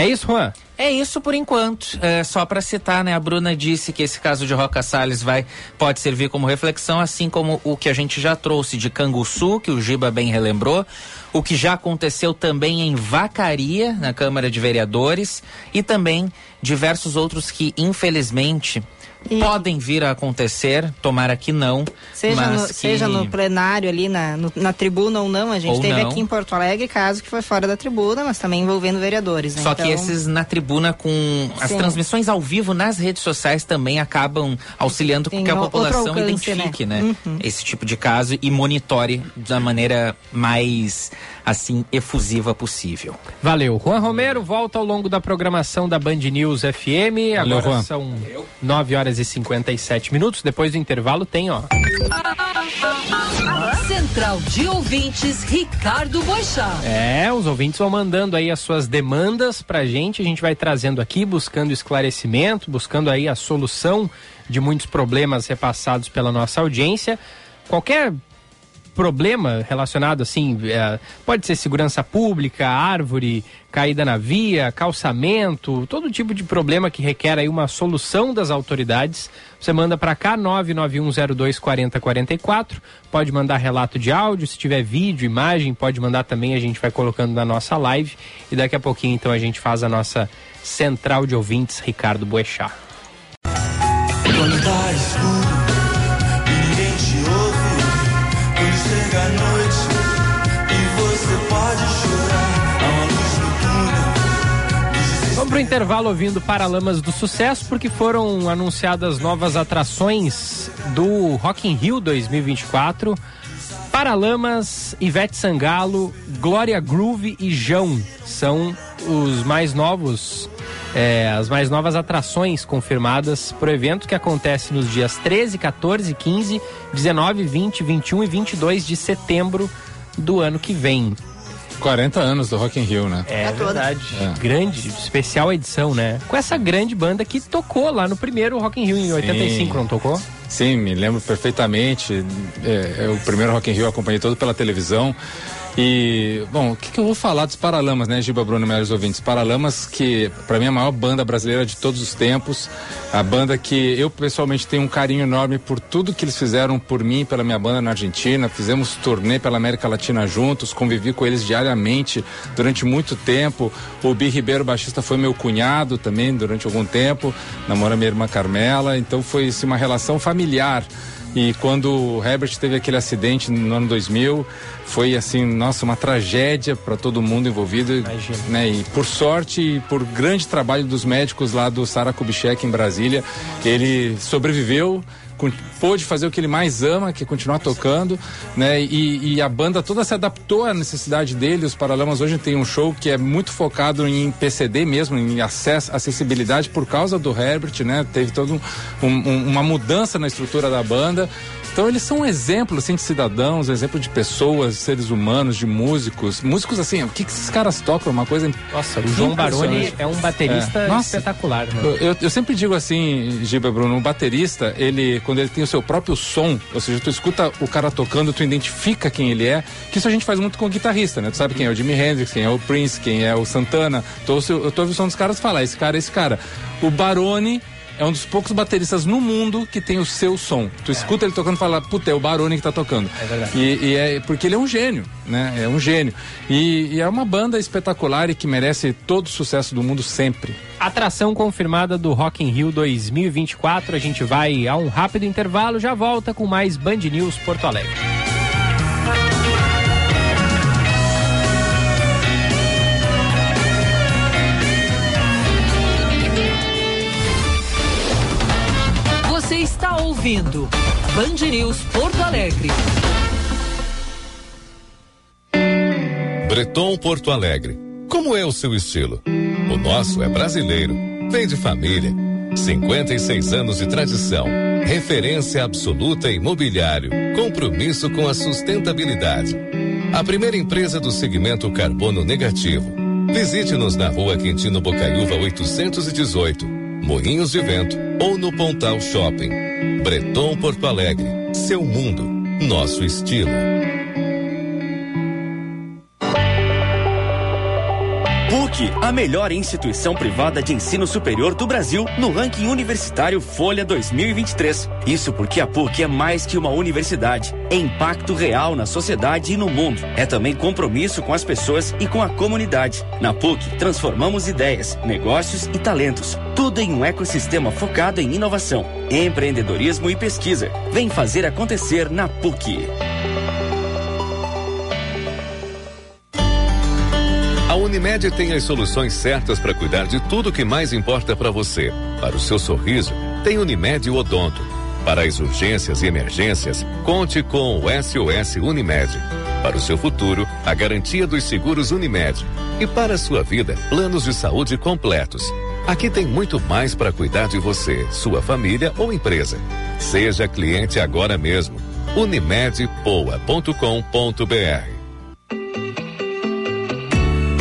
É isso, Juan? É isso por enquanto. É, só para citar, né? A Bruna disse que esse caso de Roca Salles vai pode servir como reflexão, assim como o que a gente já trouxe de Canguçu, que o Giba bem relembrou, o que já aconteceu também em Vacaria, na Câmara de Vereadores, e também diversos outros que, infelizmente, e... Podem vir a acontecer, tomara que não. Seja, no, que... seja no plenário ali, na, no, na tribuna ou não. A gente ou teve não. aqui em Porto Alegre caso que foi fora da tribuna, mas também envolvendo vereadores. Né? Só então... que esses na tribuna com as Sim. transmissões ao vivo nas redes sociais também acabam auxiliando com que a população alcance, né? identifique né? né? Uhum. esse tipo de caso e monitore da maneira mais assim efusiva possível. Valeu. Juan Romero volta ao longo da programação da Band News FM. Valeu, Agora Juan. são 9 horas e 57 minutos. Depois do intervalo tem, ó. Central de Ouvintes, Ricardo Boixá. É, os ouvintes vão mandando aí as suas demandas pra gente. A gente vai trazendo aqui, buscando esclarecimento, buscando aí a solução de muitos problemas repassados pela nossa audiência. Qualquer problema relacionado assim, é, pode ser segurança pública, árvore caída na via, calçamento, todo tipo de problema que requer aí uma solução das autoridades. Você manda para cá 991024044, pode mandar relato de áudio, se tiver vídeo, imagem, pode mandar também, a gente vai colocando na nossa live e daqui a pouquinho então a gente faz a nossa central de ouvintes Ricardo Boechat. Vamos pro intervalo ouvindo Paralamas do Sucesso, porque foram anunciadas novas atrações do Rock in Rio 2024. Paralamas, Ivete Sangalo, Glória Groove e João são os mais novos, é, as mais novas atrações confirmadas para o evento que acontece nos dias 13, 14, 15, 19, 20, 21 e 22 de setembro do ano que vem. 40 anos do Rock in Rio, né? É, é verdade. É. Grande, especial edição, né? Com essa grande banda que tocou lá no primeiro Rock in Rio em Sim. 85, não tocou? Sim, me lembro perfeitamente. É, é, o primeiro Rock in Rio eu acompanhei todo pela televisão. E, bom, o que, que, eu vou falar dos Paralamas, né, Giba Bruno, melhores ouvintes? Paralamas, que para mim é a maior banda brasileira de todos os tempos. A banda que eu pessoalmente tenho um carinho enorme por tudo que eles fizeram por mim, pela minha banda na Argentina. Fizemos turnê pela América Latina juntos, convivi com eles diariamente durante muito tempo. O Bi Ribeiro, baixista, foi meu cunhado também durante algum tempo, namora minha irmã Carmela. Então foi assim, uma relação familiar E quando o Herbert teve aquele acidente no ano 2000, foi assim, nossa, uma tragédia para todo mundo envolvido. Imagina. Né? E por sorte e por grande trabalho dos médicos lá do Sara Kubitschek em Brasília, ele sobreviveu pôde fazer o que ele mais ama, que é continuar tocando, né? E, e a banda toda se adaptou à necessidade dele. Os Paralamas hoje tem um show que é muito focado em PCD mesmo, em acesso, acessibilidade por causa do Herbert, né? Teve toda um, um, uma mudança na estrutura da banda. Então eles são um exemplo assim, de cidadãos, exemplo de pessoas, seres humanos, de músicos. Músicos assim, o que, que esses caras tocam? Uma coisa Nossa, o João Baroni é um baterista É. Espetacular, né? Eu, eu- sempre digo assim, Giba Bruno, um baterista, ele, quando ele tem o seu próprio som, ou seja, tu escuta o cara tocando, tu identifica quem ele é, que isso a gente faz muito com o guitarrista, né? Tu sabe quem é o Jimi Hendrix, quem é o Prince, quem é o Santana. Tu, ouve o- eu tô ouvindo o som dos caras falar, esse cara, esse cara. O Baroni é um dos poucos bateristas no mundo que tem o seu som. Tu escuta ele tocando e fala, puta, é o Baroni que tá tocando. É verdade. E, e é porque ele é um gênio, né? É um gênio. E, e é uma banda espetacular e que merece todo o sucesso do mundo sempre. Atração confirmada do Rock in Rio 2024. A gente vai a um rápido intervalo, já volta com mais Band News Porto Alegre. Ouvindo Band News Porto Alegre. Breton Porto Alegre. Como é o seu estilo? O nosso é brasileiro. Vem de família. 56 anos de tradição. Referência absoluta em imobiliário. Compromisso com a sustentabilidade. A primeira empresa do segmento carbono negativo. Visite-nos na rua Quintino Bocaiúva 818, Moinhos de Vento ou no Pontal Shopping. Breton Porto Alegre. Seu mundo. Nosso estilo. A melhor instituição privada de ensino superior do Brasil no ranking universitário Folha 2023. Isso porque a PUC é mais que uma universidade, é impacto real na sociedade e no mundo. É também compromisso com as pessoas e com a comunidade. Na PUC, transformamos ideias, negócios e talentos. Tudo em um ecossistema focado em inovação, empreendedorismo e pesquisa. Vem fazer acontecer na PUC. Unimed tem as soluções certas para cuidar de tudo que mais importa para você. Para o seu sorriso, tem Unimed Odonto. Para as urgências e emergências, conte com o SOS Unimed. Para o seu futuro, a garantia dos seguros Unimed. E para a sua vida, planos de saúde completos. Aqui tem muito mais para cuidar de você, sua família ou empresa. Seja cliente agora mesmo. Unimedpoa.com.br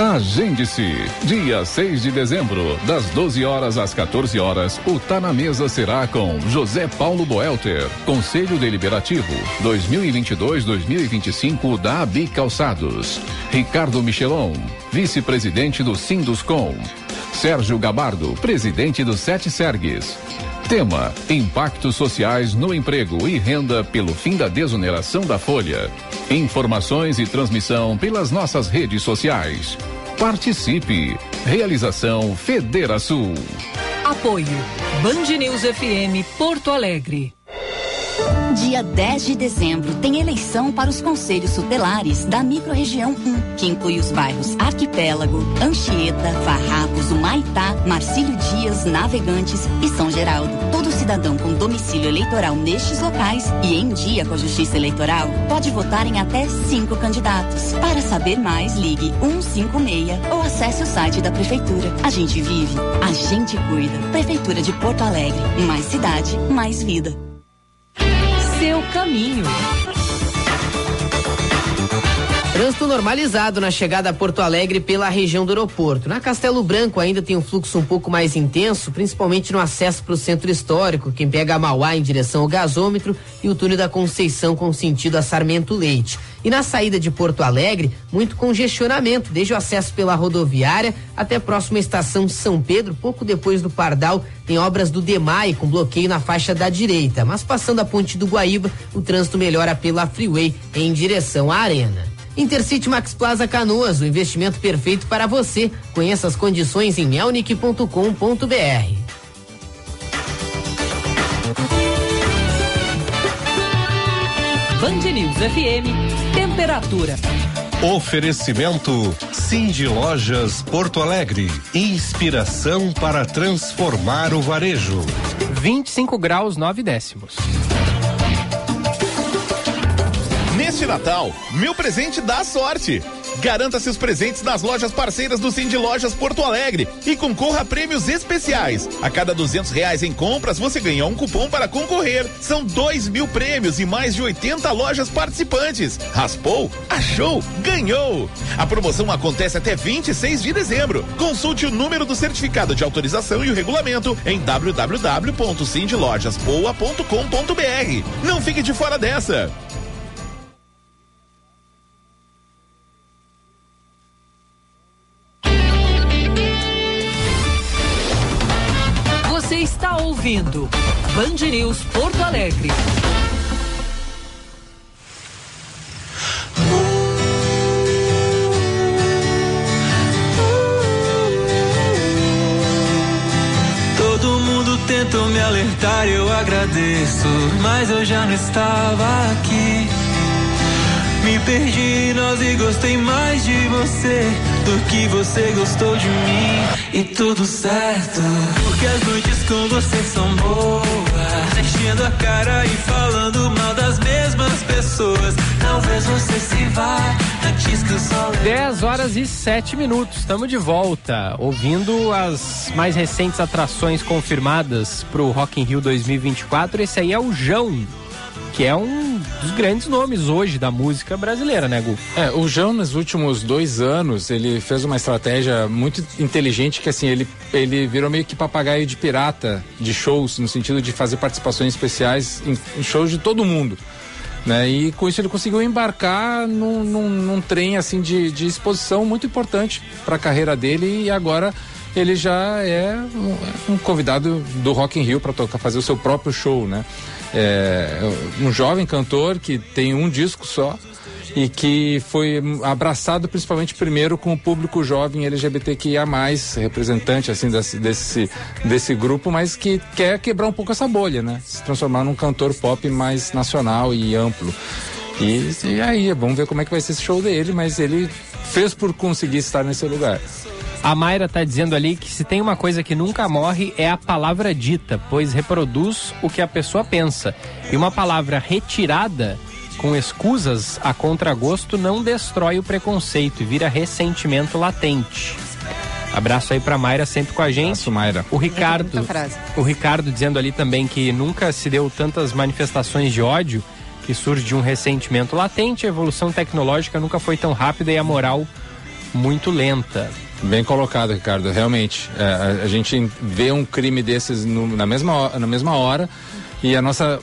Agende-se. Dia 6 de dezembro, das 12 horas às 14 horas, o Tá na Mesa será com José Paulo Boelter, Conselho Deliberativo 2022-2025 da ABI Calçados. Ricardo Michelon, Vice-Presidente do Sinduscom. Sérgio Gabardo, Presidente do Sete Sergues. Tema: Impactos sociais no emprego e renda pelo fim da desoneração da folha. Informações e transmissão pelas nossas redes sociais. Participe. Realização Federação. Apoio Band News FM Porto Alegre. Dia 10 de dezembro tem eleição para os conselhos tutelares da microrregião 1, que inclui os bairros Arquipélago, Anchieta, Farrapos, Humaitá, Marcílio Dias, Navegantes e São Geraldo. Todo cidadão com domicílio eleitoral nestes locais e em dia com a Justiça Eleitoral pode votar em até cinco candidatos. Para saber mais, ligue 156 ou acesse o site da Prefeitura. A gente vive, a gente cuida. Prefeitura de Porto Alegre. Mais cidade, mais vida. Seu caminho. Trânsito normalizado na chegada a Porto Alegre pela região do aeroporto. Na Castelo Branco ainda tem um fluxo um pouco mais intenso, principalmente no acesso para o centro histórico, quem pega a Mauá em direção ao gasômetro e o túnel da Conceição com sentido a Sarmento Leite. E na saída de Porto Alegre, muito congestionamento, desde o acesso pela rodoviária até a próxima estação São Pedro, pouco depois do Pardal, tem obras do DEMAI com bloqueio na faixa da direita. Mas passando a ponte do Guaíba, o trânsito melhora pela Freeway em direção à Arena. Intercity Max Plaza Canoas, o investimento perfeito para você. Conheça as condições em melnick.com.br. Band News FM, temperatura. Oferecimento Cindy Lojas Porto Alegre. Inspiração para transformar o varejo. 25 graus 9 décimos. Neste Natal, meu presente dá sorte. Garanta seus presentes nas lojas parceiras do Cindy Lojas Porto Alegre e concorra a prêmios especiais. A cada duzentos reais em compras, você ganha um cupom para concorrer. São dois mil prêmios e mais de 80 lojas participantes. Raspou? Achou? Ganhou! A promoção acontece até 26 de dezembro. Consulte o número do certificado de autorização e o regulamento em www.cindylojaspoa.com.br. Não fique de fora dessa! Ouvindo Band News Porto Alegre. Todo mundo tentou me alertar, eu agradeço, mas eu já não estava aqui. Me perdi em nós e gostei mais de você do que você gostou de mim. E tudo certo, porque as noites com você são boas. Enchendo a cara e falando mal das mesmas pessoas. Talvez você se vá antes que o sol. 10 horas e 7 minutos. Estamos de volta, ouvindo as mais recentes atrações confirmadas para o Rock in Rio 2024. Esse aí é o João, que é um dos grandes nomes hoje da música brasileira, né, Gu? É, o João, nos últimos dois anos, ele fez uma estratégia muito inteligente que, assim, ele, ele virou meio que papagaio de pirata de shows, no sentido de fazer participações especiais em, em shows de todo mundo. Né? E com isso ele conseguiu embarcar num, num, num trem assim de, de exposição muito importante para a carreira dele e agora ele já é um, um convidado do Rock in Rio para fazer o seu próprio show, né? É, um jovem cantor que tem um disco só e que foi abraçado principalmente primeiro com o público jovem LGBTQIA+, representante assim desse, desse, desse grupo, mas que quer quebrar um pouco essa bolha, né? Se transformar num cantor pop mais nacional e amplo. E, e aí, vamos ver como é que vai ser esse show dele, mas ele fez por conseguir estar nesse lugar. A Mayra está dizendo ali que se tem uma coisa que nunca morre é a palavra dita, pois reproduz o que a pessoa pensa. E uma palavra retirada com escusas a contragosto não destrói o preconceito e vira ressentimento latente. Abraço aí pra Mayra sempre com a gente. Abraço, Mayra. O Ricardo, o Ricardo dizendo ali também que nunca se deu tantas manifestações de ódio que surge de um ressentimento latente, a evolução tecnológica nunca foi tão rápida e a moral muito lenta. Bem colocado, Ricardo. Realmente, é, a, a, gente vê um crime desses no, na, mesma, na mesma hora e a nossa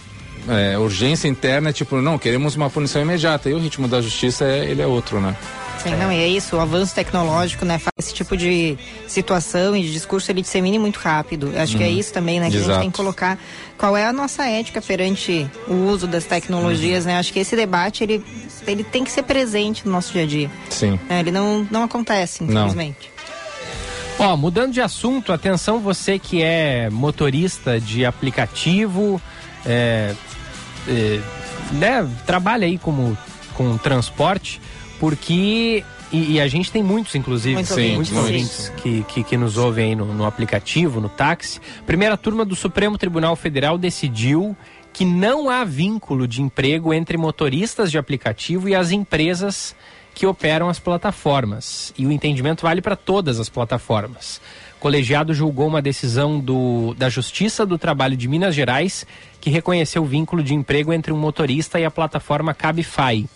é, urgência interna é tipo, não, queremos uma punição imediata. E o ritmo da justiça, é, ele é outro, né? Sim, não, e é isso, o avanço tecnológico, né, faz esse tipo de situação e de discurso ele dissemine muito rápido. Acho uhum. que é isso também, né, que Exato. a gente tem que colocar qual é a nossa ética perante o uso das tecnologias, uhum. né? Acho que esse debate ele ele tem que ser presente no nosso dia a dia. Sim. É, ele não não acontece, infelizmente. Ó, mudando de assunto, atenção você que é motorista de aplicativo, é, é, né, trabalha aí como com transporte, porque e, e, a gente tem muitos, inclusive, Muito sim, muitos ouvintes que, que, que, nos ouvem aí no, no, aplicativo, no táxi. Primeira turma do Supremo Tribunal Federal decidiu que não há vínculo de emprego entre motoristas de aplicativo e as empresas que operam as plataformas. E o entendimento vale para todas as plataformas. O colegiado julgou uma decisão do, da Justiça do Trabalho de Minas Gerais que reconheceu o vínculo de emprego entre um motorista e a plataforma Cabify.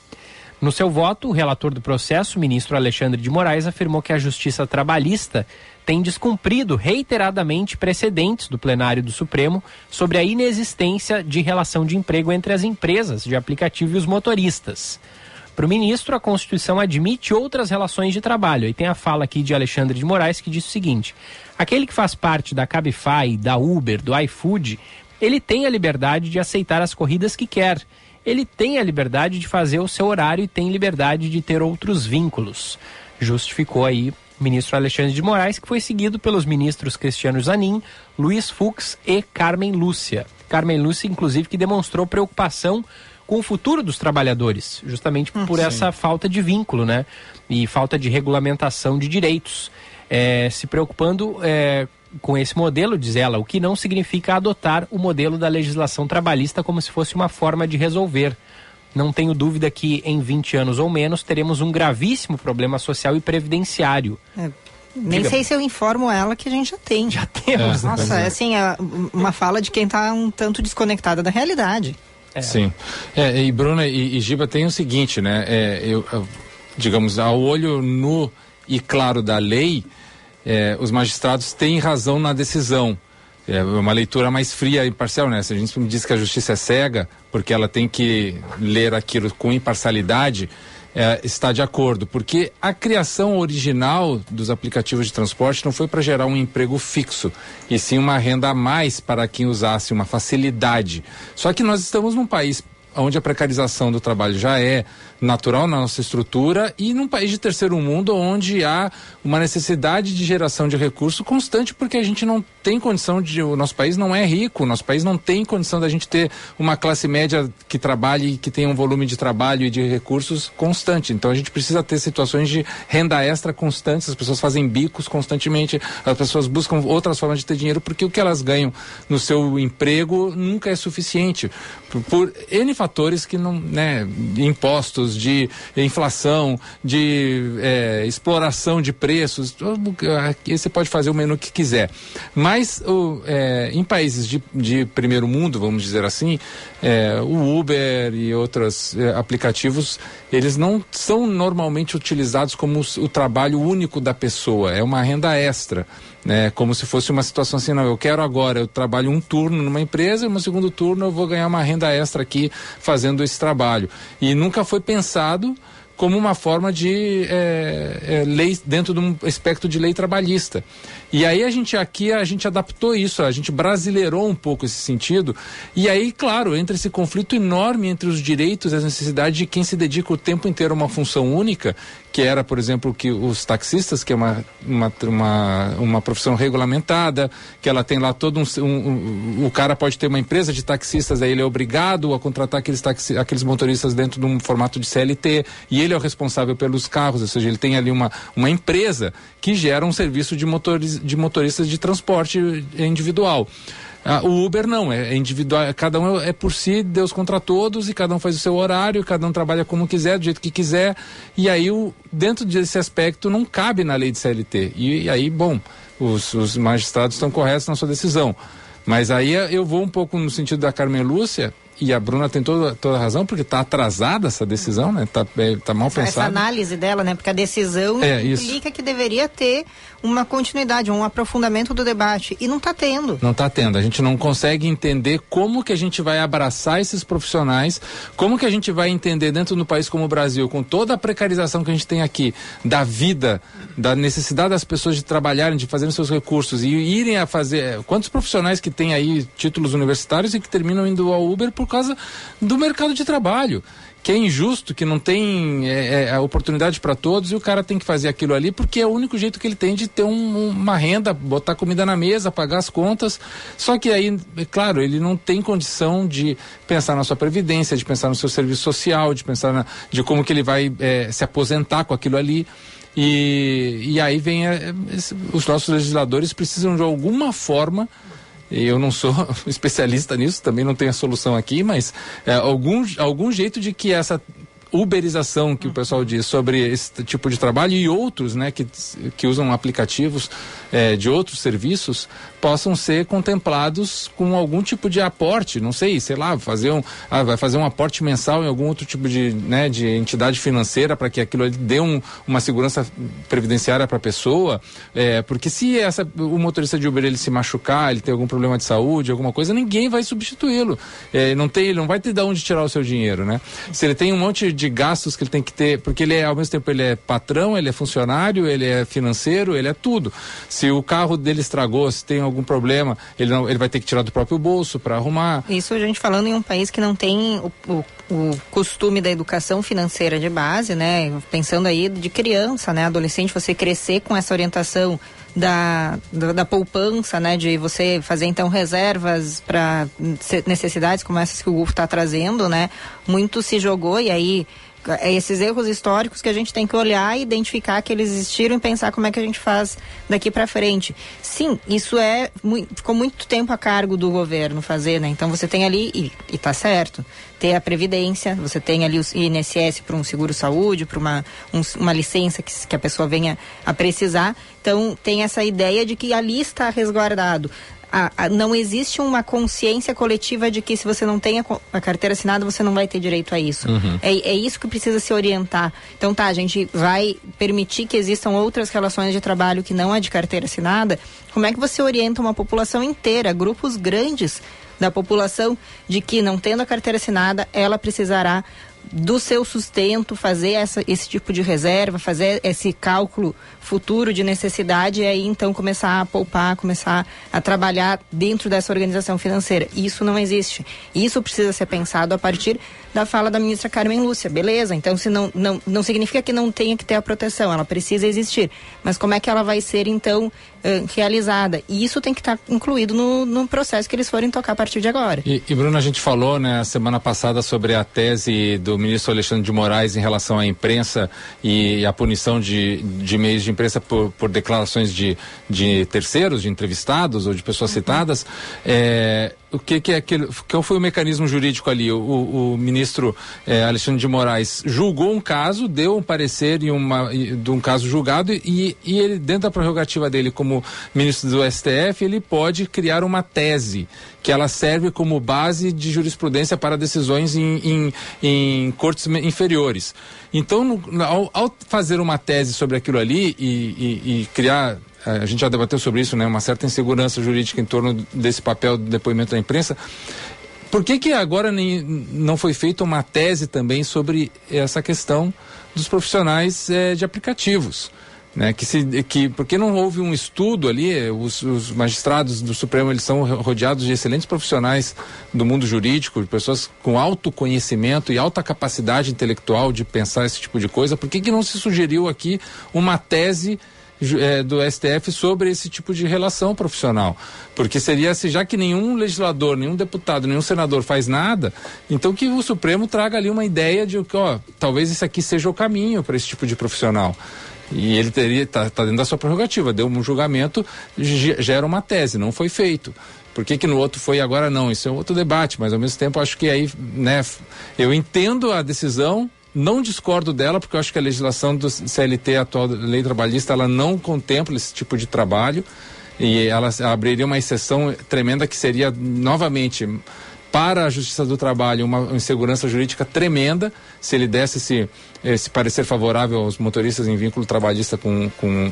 No seu voto, o relator do processo, ministro Alexandre de Moraes, afirmou que a Justiça Trabalhista tem descumprido reiteradamente precedentes do plenário do Supremo sobre a inexistência de relação de emprego entre as empresas de aplicativo e os motoristas. Para o ministro, a Constituição admite outras relações de trabalho. E tem a fala aqui de Alexandre de Moraes que diz o seguinte: aquele que faz parte da Cabify, da Uber, do iFood, ele tem a liberdade de aceitar as corridas que quer ele tem a liberdade de fazer o seu horário e tem liberdade de ter outros vínculos. Justificou aí o ministro Alexandre de Moraes, que foi seguido pelos ministros Cristiano Zanin, Luiz Fux e Carmen Lúcia. Carmen Lúcia, inclusive, que demonstrou preocupação com o futuro dos trabalhadores, justamente por sim. essa falta de vínculo, né? E falta de regulamentação de direitos. É, se preocupando é, com esse modelo, diz ela, o que não significa adotar o modelo da legislação trabalhista como se fosse uma forma de resolver. Não tenho dúvida que em 20 anos ou menos teremos um gravíssimo problema social e previdenciário. É, nem Diga. sei se eu informo ela que a gente já tem. Já temos, né? Nossa, é assim, é uma fala de quem está um tanto desconectada da realidade. Sim. É, e Bruna e, e Giba tem o seguinte, né? É, eu, eu- digamos, ao olho nu e claro da lei, é, os magistrados têm razão na decisão. É uma leitura mais fria e imparcial, né? Se a gente diz que a justiça é cega, porque ela tem que ler aquilo com imparcialidade, é, está de acordo. Porque a criação original dos aplicativos de transporte não foi para gerar um emprego fixo, e sim uma renda a mais para quem usasse, uma facilidade. Só que nós estamos num país onde a precarização do trabalho já é natural na nossa estrutura e num país de terceiro mundo onde há uma necessidade de geração de recurso constante porque a gente não tem condição de o nosso país não é rico, o nosso país não tem condição da gente ter uma classe média que trabalhe que tenha um volume de trabalho e de recursos constante. Então a gente precisa ter situações de renda extra constantes, as pessoas fazem bicos constantemente, as pessoas buscam outras formas de ter dinheiro porque o que elas ganham no seu emprego nunca é suficiente por, N fatores que não, né, impostos, de inflação, de eh, exploração de preços, que- aqui você pode fazer o menu que quiser. Mas o, eh, em países de, de primeiro mundo, vamos dizer assim, eh, o Uber e outros eh, aplicativos, eles não são normalmente utilizados como os- o trabalho único da pessoa, é uma renda extra. Né, como se fosse uma situação assim, não, eu quero agora, eu trabalho um turno numa empresa e no segundo turno eu vou ganhar uma renda extra aqui fazendo esse trabalho. E nunca foi pensado como uma forma de é, é, lei dentro de um espectro de lei trabalhista. E aí a gente aqui a gente adaptou isso, a gente brasileirou um pouco esse sentido. E aí, claro, entra esse conflito enorme entre os direitos e as necessidades de quem se dedica o tempo inteiro a uma função única, que era, por exemplo, que os taxistas, que é uma, uma, uma, uma profissão regulamentada, que ela tem lá todo um, um- um- O cara pode ter uma empresa de taxistas, aí ele é obrigado a contratar aqueles, taxi, aqueles motoristas dentro de um formato de CLT, e ele é o responsável pelos carros, ou seja, ele tem ali uma, uma empresa que gera um serviço de, motores, de motoristas de transporte individual. Ah, o Uber não, é, é individual, cada um é, é por si, Deus contra todos, e cada um faz o seu horário, cada um trabalha como quiser, do jeito que quiser, e aí o, dentro desse aspecto não cabe na lei de CLT. E, e aí, bom, os, os magistrados estão corretos na sua decisão. Mas aí eu vou um pouco no sentido da Carmen Lúcia, e a Bruna tem toda, toda a razão, porque está atrasada essa decisão, né? Está tá mal Essa pensada. análise dela, né? Porque a decisão É, isso. implica que deveria ter uma continuidade, um aprofundamento do debate. E não está tendo. Não está tendo. A gente não consegue entender como que a gente vai abraçar esses profissionais, como que a gente vai entender dentro do país como o Brasil, com toda a precarização que a gente tem aqui, da vida, da necessidade das pessoas de trabalharem, de fazerem seus recursos e irem a fazer. Quantos profissionais que têm aí títulos universitários e que terminam indo ao Uber por causa do mercado de trabalho? que é injusto, que não tem é, é, oportunidade para todos e o cara tem que fazer aquilo ali porque é o único jeito que ele tem de ter um- uma renda, botar comida na mesa, pagar as contas. Só que aí, é claro, ele não tem condição de pensar na sua previdência, de pensar no seu serviço social, de pensar na, de como que ele vai é, se aposentar com aquilo ali. E, e aí vem é, esse- os nossos legisladores precisam de alguma forma eu não sou especialista nisso, também não tenho a solução aqui, mas é, algum, algum jeito de que essa uberização que o pessoal diz sobre esse tipo de trabalho e outros, né, que, que usam aplicativos é, de outros serviços possam ser contemplados com algum tipo de aporte, não sei, sei lá, fazer um, ah, vai fazer um aporte mensal em algum outro tipo de, né, de entidade financeira para que aquilo dê um, uma segurança previdenciária para a pessoa, é, porque se essa, o motorista de Uber ele se machucar, ele tem algum problema de saúde, alguma coisa, ninguém vai substituí-lo, é, não tem, ele não vai ter de onde tirar o seu dinheiro, né? Se ele tem um monte de gastos que ele tem que ter, porque ele é, ao mesmo tempo ele é patrão, ele é funcionário, ele é financeiro, ele é tudo. Se o carro dele estragou, se tem algum problema, ele, não, ele vai ter que tirar do próprio bolso para arrumar. Isso a gente falando em um país que não tem o, o, o, costume da educação financeira de base, né? Pensando aí de criança, né? Adolescente, você crescer com essa orientação da, da, da poupança, né? De você fazer então reservas para necessidades como essas que o Gulf está trazendo, né? Muito se jogou e aí esses erros históricos que a gente tem que olhar e identificar que eles existiram e pensar como é que a gente faz daqui para frente. Sim, isso é ficou muito tempo a cargo do governo fazer, né? Então você tem ali e, e tá certo, ter a previdência, você tem ali o INSS para um seguro saúde, para uma um, uma licença que, que a pessoa venha a precisar. Então tem essa ideia de que ali está resguardado a, a, não existe uma consciência coletiva de que se você não tem a, a carteira assinada, você não vai ter direito a isso. Uhum. É, é isso que precisa se orientar. Então tá, a gente vai permitir que existam outras relações de trabalho que não é de carteira assinada. Como é que você orienta uma população inteira, grupos grandes da população, de que não tendo a carteira assinada, ela precisará do seu sustento, fazer essa, esse tipo de reserva, fazer esse cálculo futuro de necessidade e aí então começar a poupar, começar a trabalhar dentro dessa organização financeira. Isso não existe. Isso precisa ser pensado a partir da fala da ministra Carmen Lúcia. Beleza, então se não, não, não significa que não tenha que ter a proteção, ela precisa existir. Mas como é que ela vai ser então realizada? E isso tem que estar tá incluído no, no processo que eles forem tocar a partir de agora. E, e Bruno, a gente falou né, semana passada sobre a tese do ministro Alexandre de Moraes em relação à imprensa e a punição de, de meios de imprensa por, por declarações de, de terceiros, de entrevistados ou de pessoas uhum. citadas. É, o que, que é aquele, qual foi o mecanismo jurídico ali? O, o, o ministro eh, Alexandre de Moraes julgou um caso, deu um parecer uma, de um caso julgado e, e ele, dentro da prerrogativa dele como ministro do STF, ele pode criar uma tese que ela serve como base de jurisprudência para decisões em, em, em cortes inferiores. Então, no, ao, ao, fazer uma tese sobre aquilo ali e, e, e criar a gente já debateu sobre isso, né? Uma certa insegurança jurídica em torno desse papel do depoimento da imprensa. Por que que agora nem, não foi feita uma tese também sobre essa questão dos profissionais eh, de aplicativos? Né, que se, que, porque não houve um estudo ali, os, os, magistrados do Supremo eles são rodeados de excelentes profissionais do mundo jurídico, de pessoas com alto conhecimento e alta capacidade intelectual de pensar esse tipo de coisa. Por que, que não se sugeriu aqui uma tese é, do STF sobre esse tipo de relação profissional. Porque seria, se já que nenhum legislador, nenhum deputado, nenhum senador faz nada, então que o Supremo traga ali uma ideia de que, ó, talvez isso aqui seja o caminho para esse tipo de profissional. E ele teria, tá, tá dentro da sua prerrogativa, deu um julgamento, gera uma tese, não foi feito. Por que, que no outro foi agora não? Isso é outro debate, mas ao mesmo tempo acho que aí, né, eu entendo a decisão, não discordo dela, porque eu acho que a legislação do CLT, a atual lei trabalhista, ela não contempla esse tipo de trabalho. E ela abriria uma exceção tremenda que seria novamente para a Justiça do Trabalho uma insegurança jurídica tremenda se ele desse esse, esse parecer favorável aos motoristas em vínculo trabalhista com, com,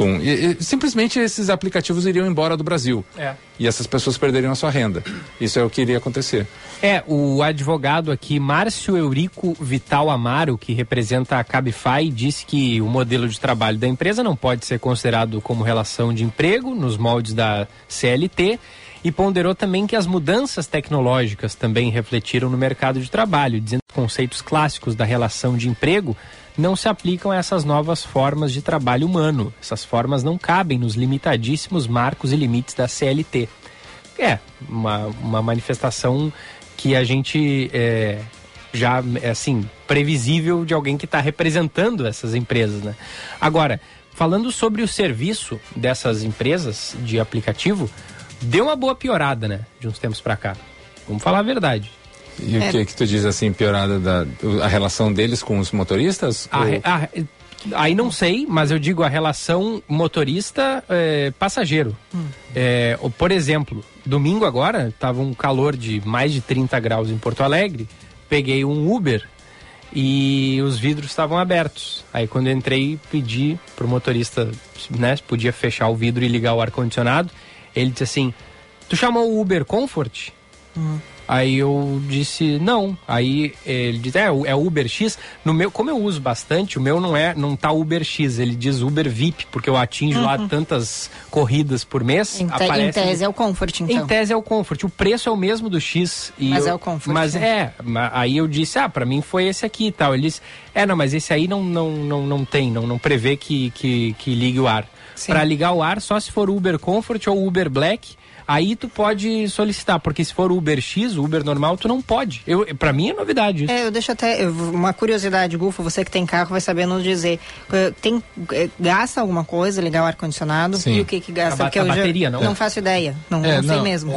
com e, e, simplesmente esses aplicativos iriam embora do Brasil é. e essas pessoas perderiam a sua renda. Isso é o que iria acontecer. É, o advogado aqui, Márcio Eurico Vital Amaro, que representa a Cabify, disse que o modelo de trabalho da empresa não pode ser considerado como relação de emprego nos moldes da CLT e ponderou também que as mudanças tecnológicas também refletiram no mercado de trabalho, dizendo que conceitos clássicos da relação de emprego não se aplicam a essas novas formas de trabalho humano. Essas formas não cabem nos limitadíssimos marcos e limites da CLT. É, uma, uma manifestação que a gente é, já, é assim, previsível de alguém que está representando essas empresas, né? Agora, falando sobre o serviço dessas empresas de aplicativo, deu uma boa piorada, né? De uns tempos para cá. Vamos falar a verdade. E o É. que que tu diz assim, piorada da a relação deles com os motoristas? A Ou- a- aí não sei, mas eu digo a relação motorista-passageiro. É, o- por exemplo, domingo agora, tava um calor de mais de 30 graus em Porto Alegre, peguei um Uber e os vidros estavam abertos. Aí quando eu entrei, pedi pro motorista, né, se podia fechar o vidro e ligar o ar-condicionado. Ele disse assim, tu chamou o Uber Comfort? Aí eu disse não. Aí ele diz é, o- é Uber X. No meu, como eu uso bastante, o meu não é, não tá Uber X, ele diz Uber VIP, porque eu atinjo lá Uhum. tantas corridas por mês. Em, te- em aparece- tese é o Comfort, então. em tese é o Comfort. O preço é o mesmo do X. e Mas eu- é o Comfort, Mas né? é. Aí eu disse, ah, pra mim foi esse aqui e tal. Ele disse, é, não, mas esse aí não, não, não, não tem, não, não prevê que, que, que ligue o ar. Pra ligar o ar, só se for Uber Comfort ou Uber Black. Aí tu pode solicitar, porque se for Uber X, Uber normal, tu não pode. Eu, pra mim é novidade isso. É, eu deixo até uma curiosidade, Gufo, você que tem carro vai saber nos dizer. Eh, Tem, eh, gasta alguma coisa ligar o ar-condicionado? Sim. E o que que gasta? A ba- a já bateria, não? não faço ideia. Não, É, não sei não. mesmo.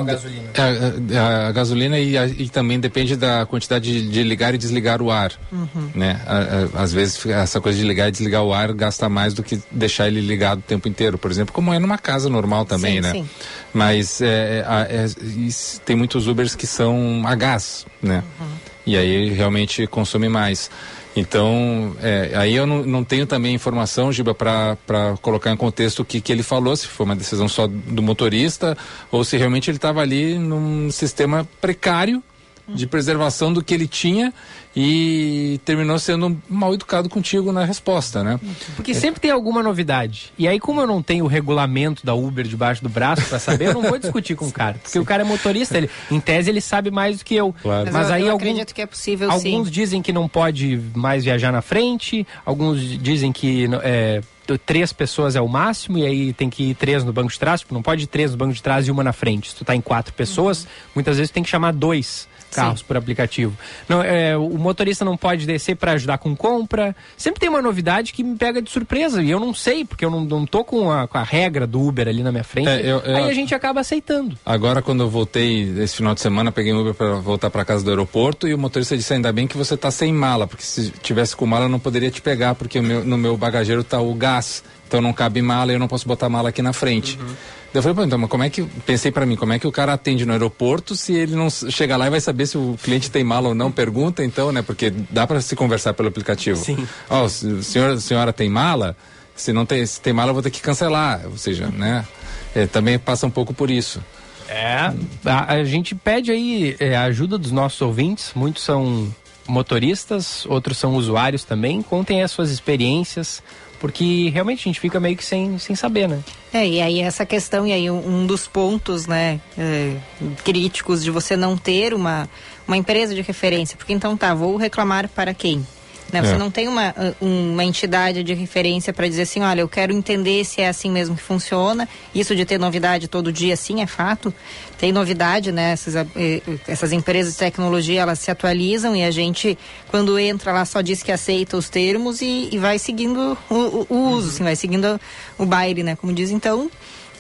É, a, a gasolina e, a- e também depende da quantidade de, de ligar e desligar o ar. Uhum. Né? A- a- às vezes essa coisa de ligar e desligar o ar gasta mais do que deixar ele ligado o tempo inteiro, por exemplo, como é numa casa normal também, Sim, né? sim. Mas é, é, isso- tem muitos Ubers que são a gás, né? Uhum. E aí realmente consome mais. Então, é, aí eu não, não tenho também informação, Giba, para colocar em contexto o que, que ele falou, se foi uma decisão só do motorista ou se realmente ele estava ali num sistema precário de preservação do que ele tinha e terminou sendo mal educado contigo na resposta, né? Porque sempre tem alguma novidade. E aí, como eu não tenho o regulamento da Uber debaixo do braço pra saber, eu não vou discutir com o cara. Porque o cara é motorista, ele, em tese ele sabe mais do que eu. Claro. Mas, Mas eu, aí eu algum- acredito que é possível alguns sim. dizem que não pode mais viajar na frente, alguns dizem que é, três pessoas é o máximo e aí tem que ir três no banco de trás, tipo, não pode ir três no banco de trás e uma na frente. Se tu tá em quatro pessoas, muitas vezes tem que chamar dois carros por aplicativo. Não, é, o motorista não pode descer para ajudar com compra. Sempre tem uma novidade que me pega de surpresa e eu não sei, porque eu não, não tô com a, com a regra do Uber ali na minha frente. É, eu- eu- Aí a gente acaba aceitando. Agora, quando eu voltei esse final de semana, peguei um Uber para voltar para casa do aeroporto e o motorista disse: ainda bem que você tá sem mala, porque se tivesse com mala eu não poderia te pegar, porque o meu- no meu bagageiro tá o gás, então não cabe mala e eu não posso botar mala aqui na frente. Daí Eu falei, pô, então, mas como é que. Pensei para mim, como é que o cara atende no aeroporto se ele não s- chega lá e vai saber se o cliente tem mala ou não? Pergunta então, né? Porque dá para se conversar pelo aplicativo. Sim. Ó, se- senhora, senhora tem mala? Se não tem, se tem mala, eu vou ter que cancelar. Ou seja, né? É, também passa um pouco por isso. É, a, a gente pede aí é, a ajuda dos nossos ouvintes, muitos são motoristas, outros são usuários também, contem as suas experiências, porque realmente a gente fica meio que sem, sem saber, né? É, e aí essa questão, e aí um dos pontos, né, é, críticos de você não ter uma, uma empresa de referência, porque então tá, vou reclamar para quem? Né, você É. não tem uma, ah, uma entidade de referência para dizer assim, olha, eu quero entender se é assim mesmo que funciona. Isso de ter novidade todo dia, sim, é fato. Tem novidade, né? Essas, ah, eh, essas empresas de tecnologia, elas se atualizam e a gente, quando entra lá, só diz que aceita os termos e, e vai seguindo o, o- o uso, assim, vai seguindo o baile, né? Como diz, então,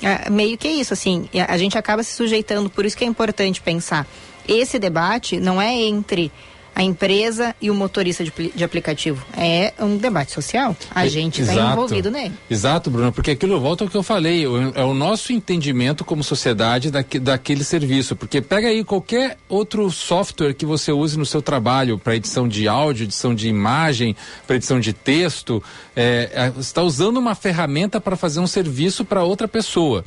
é, meio que é isso, assim, a gente acaba se sujeitando, por isso que é importante pensar. Esse debate não é entre a empresa e o motorista de, de aplicativo. É um debate social. A gente está envolvido nele. Exato, Bruno, porque aquilo volta ao que eu falei, o- é o nosso entendimento como sociedade daque- daquele serviço. Porque pega aí qualquer outro software que você use no seu trabalho para edição de áudio, edição de imagem, para edição de texto, é, é, você está usando uma ferramenta para fazer um serviço para outra pessoa.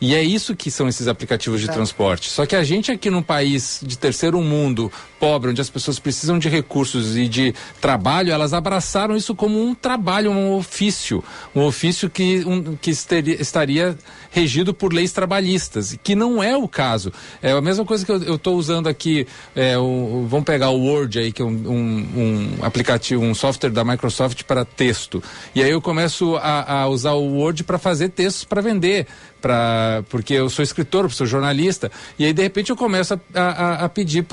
E é isso que são esses aplicativos de transporte. Só que a gente aqui num país de terceiro mundo, pobre, onde as pessoas precisam de recursos e de trabalho, elas abraçaram isso como um trabalho, um ofício. Um ofício que, um, que estaria regido por leis trabalhistas, que não é o caso. É a mesma coisa que eu estou usando aqui, é, o, vamos pegar o Word aí, que é um, um- um aplicativo, um software da Microsoft para texto. E aí eu começo a, a usar o Word para fazer textos para vender. para porque eu sou escritor, sou jornalista, e aí de repente eu começo a, a, a pedir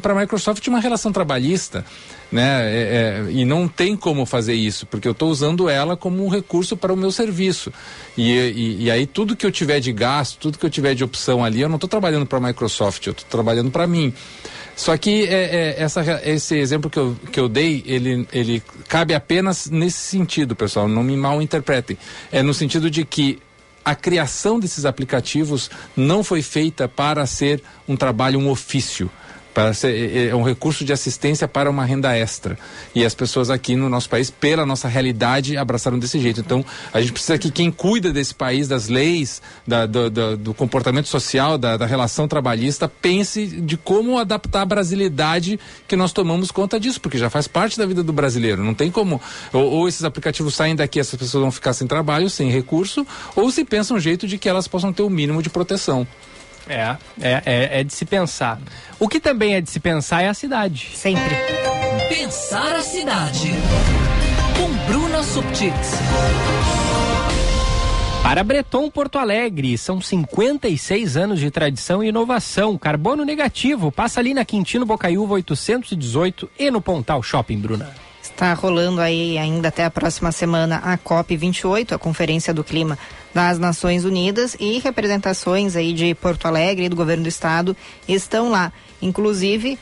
para a Microsoft uma relação trabalhista. Né? É, é, e não tem como fazer isso, porque eu estou usando ela como um recurso para o meu serviço. E, e, e, aí tudo que eu tiver de gasto, tudo que eu tiver de opção ali, eu não estou trabalhando para a Microsoft, eu estou trabalhando para mim. Só que é, é, essa, esse exemplo que eu, que eu dei, ele, ele cabe apenas nesse sentido, pessoal, não me mal interpretem. É no sentido de que a criação desses aplicativos não foi feita para ser um trabalho, um ofício para ser, é, é, é um recurso de assistência para uma renda extra. E as pessoas aqui no nosso país, pela nossa realidade, abraçaram desse jeito. Então, a gente precisa que quem cuida desse país, das leis, da, do, do, do, comportamento social, da, da, relação trabalhista, pense de como adaptar a brasilidade que nós tomamos conta disso, porque já faz parte da vida do brasileiro. Não tem como. Ou, ou esses aplicativos saem daqui, essas pessoas vão ficar sem trabalho, sem recurso, ou se pensa um jeito de que elas possam ter o mínimo de proteção. É, é, é, é, de se pensar. O que também é de se pensar é a cidade. Sempre. Pensar a cidade. Com Bruna Subtits. Para Breton Porto Alegre, são 56 anos de tradição e inovação. Carbono negativo, passa ali na Quintino Bocaiúva 818 e no Pontal Shopping, Bruna. Está rolando aí ainda até a próxima semana a COP 28, a Conferência do Clima das Nações Unidas e representações aí de Porto Alegre e do governo do estado estão lá. Inclusive,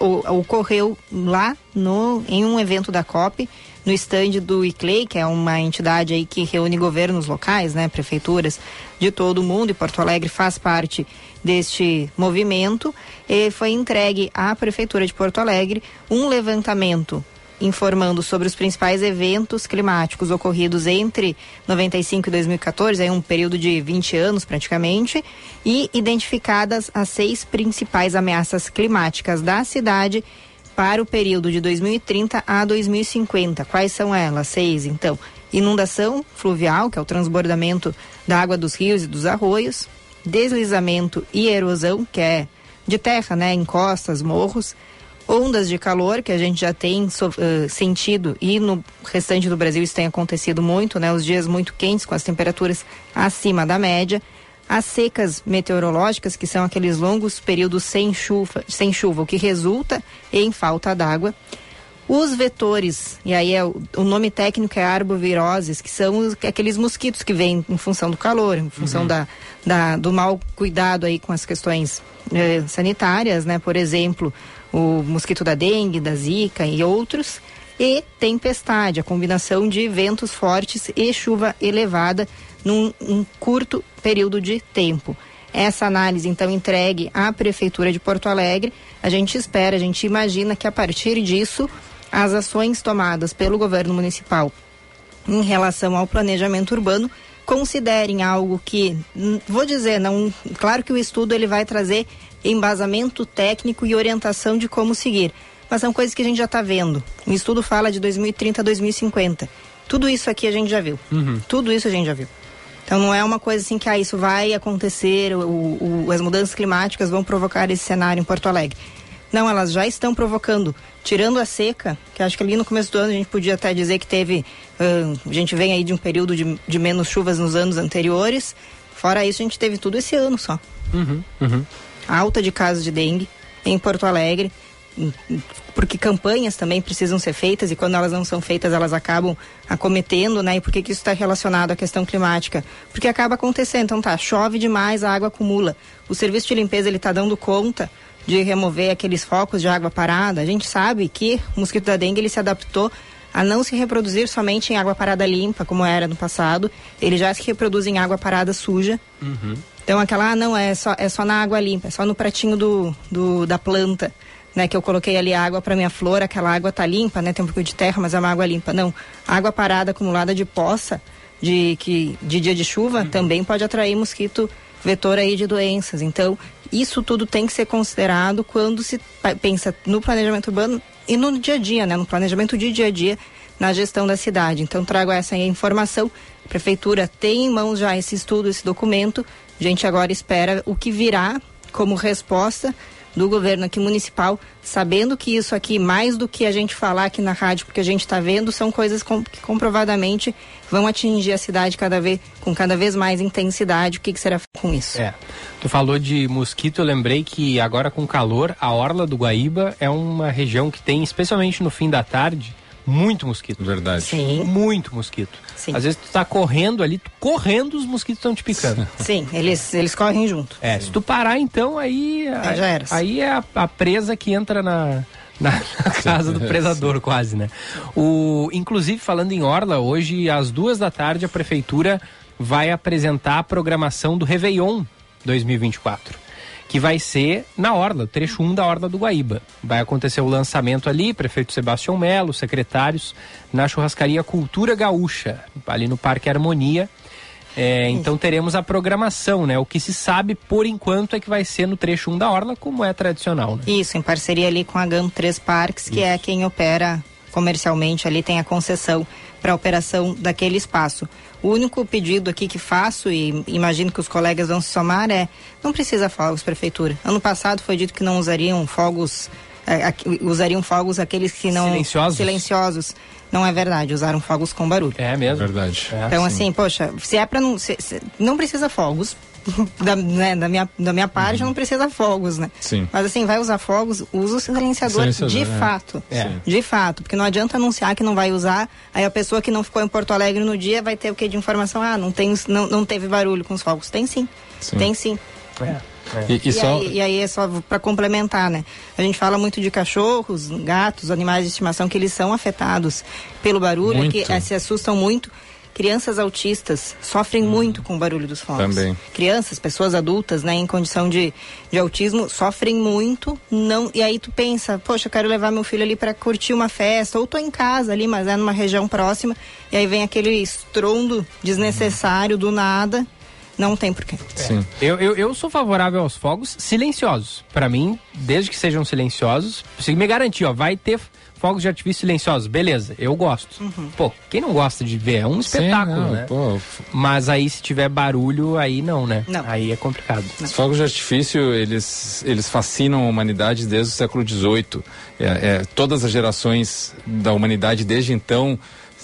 ocorreu lá no, em um evento da COP, no estande do ICLEI, que é uma entidade aí que reúne governos locais, né, prefeituras de todo o mundo, e Porto Alegre faz parte deste movimento, e foi entregue à Prefeitura de Porto Alegre um levantamento informando sobre os principais eventos climáticos ocorridos entre 95 e 2014, é um período de 20 anos praticamente, e identificadas as seis principais ameaças climáticas da cidade para o período de 2030 a 2050. Quais são elas? Seis, então. Inundação fluvial, que é o transbordamento da água dos rios e dos arroios, deslizamento e erosão, que é de terra, né, encostas, morros, ondas de calor que a gente já tem uh, sentido e no restante do Brasil isso tem acontecido muito, né? Os dias muito quentes com as temperaturas acima da média. As secas meteorológicas, que são aqueles longos períodos sem chuva, sem chuva, o que resulta em falta d'água. Os vetores, e aí é o, o, nome técnico é arboviroses, que são os, aqueles mosquitos que vêm em função do calor, em função uhum. da, da, do mal cuidado aí com as questões eh, sanitárias, né? Por exemplo, o mosquito da dengue, da zika e outros, e tempestade, a combinação de ventos fortes e chuva elevada num um curto período de tempo. Essa análise, então, entregue à Prefeitura de Porto Alegre. A gente espera, a gente imagina que a partir disso, as ações tomadas pelo governo municipal em relação ao planejamento urbano considerem algo que, vou dizer, não, claro que o estudo ele vai trazer embasamento técnico e orientação de como seguir. Mas são coisas que a gente já está vendo. O estudo fala de 2030 a 2050. Tudo isso aqui a gente já viu. Uhum. Tudo isso a gente já viu. Então não é uma coisa assim que ah, isso vai acontecer, o, o, as mudanças climáticas vão provocar esse cenário em Porto Alegre. Não, elas já estão provocando. Tirando a seca, que acho que ali no começo do ano a gente podia até dizer que teve. Uh, a gente vem aí de um período de, de menos chuvas nos anos anteriores. Fora isso, a gente teve tudo esse ano só. Uhum, uhum alta de casos de dengue em Porto Alegre, porque campanhas também precisam ser feitas e quando elas não são feitas elas acabam acometendo, né? E por que, que isso está relacionado à questão climática? Porque acaba acontecendo, então tá, chove demais, a água acumula. O serviço de limpeza ele está dando conta de remover aqueles focos de água parada. A gente sabe que o mosquito da dengue ele se adaptou a não se reproduzir somente em água parada limpa, como era no passado. Ele já se reproduz em água parada suja. Uhum. Então aquela, ah, não, é só, é só na água limpa, é só no pratinho do, do da planta. Né, que eu coloquei ali água para minha flor, aquela água tá limpa, né? Tem um pouco de terra, mas é uma água limpa. Não, água parada acumulada de poça, de que de dia de chuva, uhum. também pode atrair mosquito vetor aí de doenças. Então, isso tudo tem que ser considerado quando se pensa no planejamento urbano e no dia a dia, né? No planejamento de dia a dia na gestão da cidade. Então, trago essa informação. A prefeitura tem em mãos já esse estudo, esse documento. A gente agora espera o que virá como resposta do governo aqui municipal, sabendo que isso aqui, mais do que a gente falar aqui na rádio, porque a gente está vendo, são coisas com, que comprovadamente vão atingir a cidade cada vez, com cada vez mais intensidade. O que, que será com isso? É. Tu falou de mosquito, eu lembrei que agora com calor, a orla do Guaíba é uma região que tem, especialmente no fim da tarde, muito mosquito. Verdade. Sim. Muito mosquito. Sim. Às vezes tu tá correndo ali, tu correndo, os mosquitos estão te picando. Sim, eles, eles correm junto. É, se tu parar então, aí. Aí já era. Aí é a, a presa que entra na. Na, na casa do predador, quase, né? O, inclusive, falando em Orla, hoje, às duas da tarde, a prefeitura vai apresentar a programação do Réveillon 2024 que vai ser na Orla, trecho 1 da Orla do Guaíba. Vai acontecer o lançamento ali, prefeito Sebastião Melo, secretários, na churrascaria Cultura Gaúcha, ali no Parque Harmonia. É, então teremos a programação, né? O que se sabe por enquanto é que vai ser no trecho 1 da Orla, como é tradicional, né? Isso, em parceria ali com a GAM 3 Parques, que é quem opera comercialmente ali, tem a concessão para a operação daquele espaço. O único pedido aqui que faço, e imagino que os colegas vão se somar, é não precisa fogos, prefeitura. Ano passado foi dito que não usariam fogos, é, usariam fogos aqueles que não. Silenciosos? Silenciosos. Não é verdade, usaram fogos com barulho. É mesmo? Verdade. Então, assim, poxa, se é pra não. se- se- não precisa fogos. Da, né, da, minha, da minha parte, não precisa fogos, né? Sim. Mas assim, vai usar fogos, usa o silenciador, Silenciador, de é. fato. É. De fato. Porque não adianta anunciar que não vai usar, aí a pessoa que não ficou em Porto Alegre no dia vai ter o que de informação? Ah, não, tem, não, não teve barulho com os fogos. Tem sim. Sim. Tem sim. É. E, e só. aí, e aí é só para complementar, né? A gente fala muito de cachorros, gatos, animais de estimação que eles são afetados pelo barulho, Muito. que eh, se assustam muito. Crianças autistas sofrem muito com o barulho dos fogos. Uhum. Também. Crianças, pessoas adultas, né, em condição de, de autismo, sofrem muito. Não, e aí tu pensa, poxa, eu quero levar meu filho ali para curtir uma festa, ou tô em casa ali, mas é numa região próxima, e aí vem aquele estrondo desnecessário do nada. Não tem porquê. Sim. Eu, eu, eu sou favorável aos fogos silenciosos. Pra mim, desde que sejam silenciosos, se me garantir, ó, vai ter fogos de artifício silenciosos, beleza, eu gosto. Pô, quem não gosta de ver? É um espetáculo, não, né? pô. Mas aí se tiver barulho, aí não, né? Não. Aí é complicado. Os fogos de artifício, eles, eles fascinam a humanidade desde o século XVIII. É, é, todas as gerações da humanidade desde então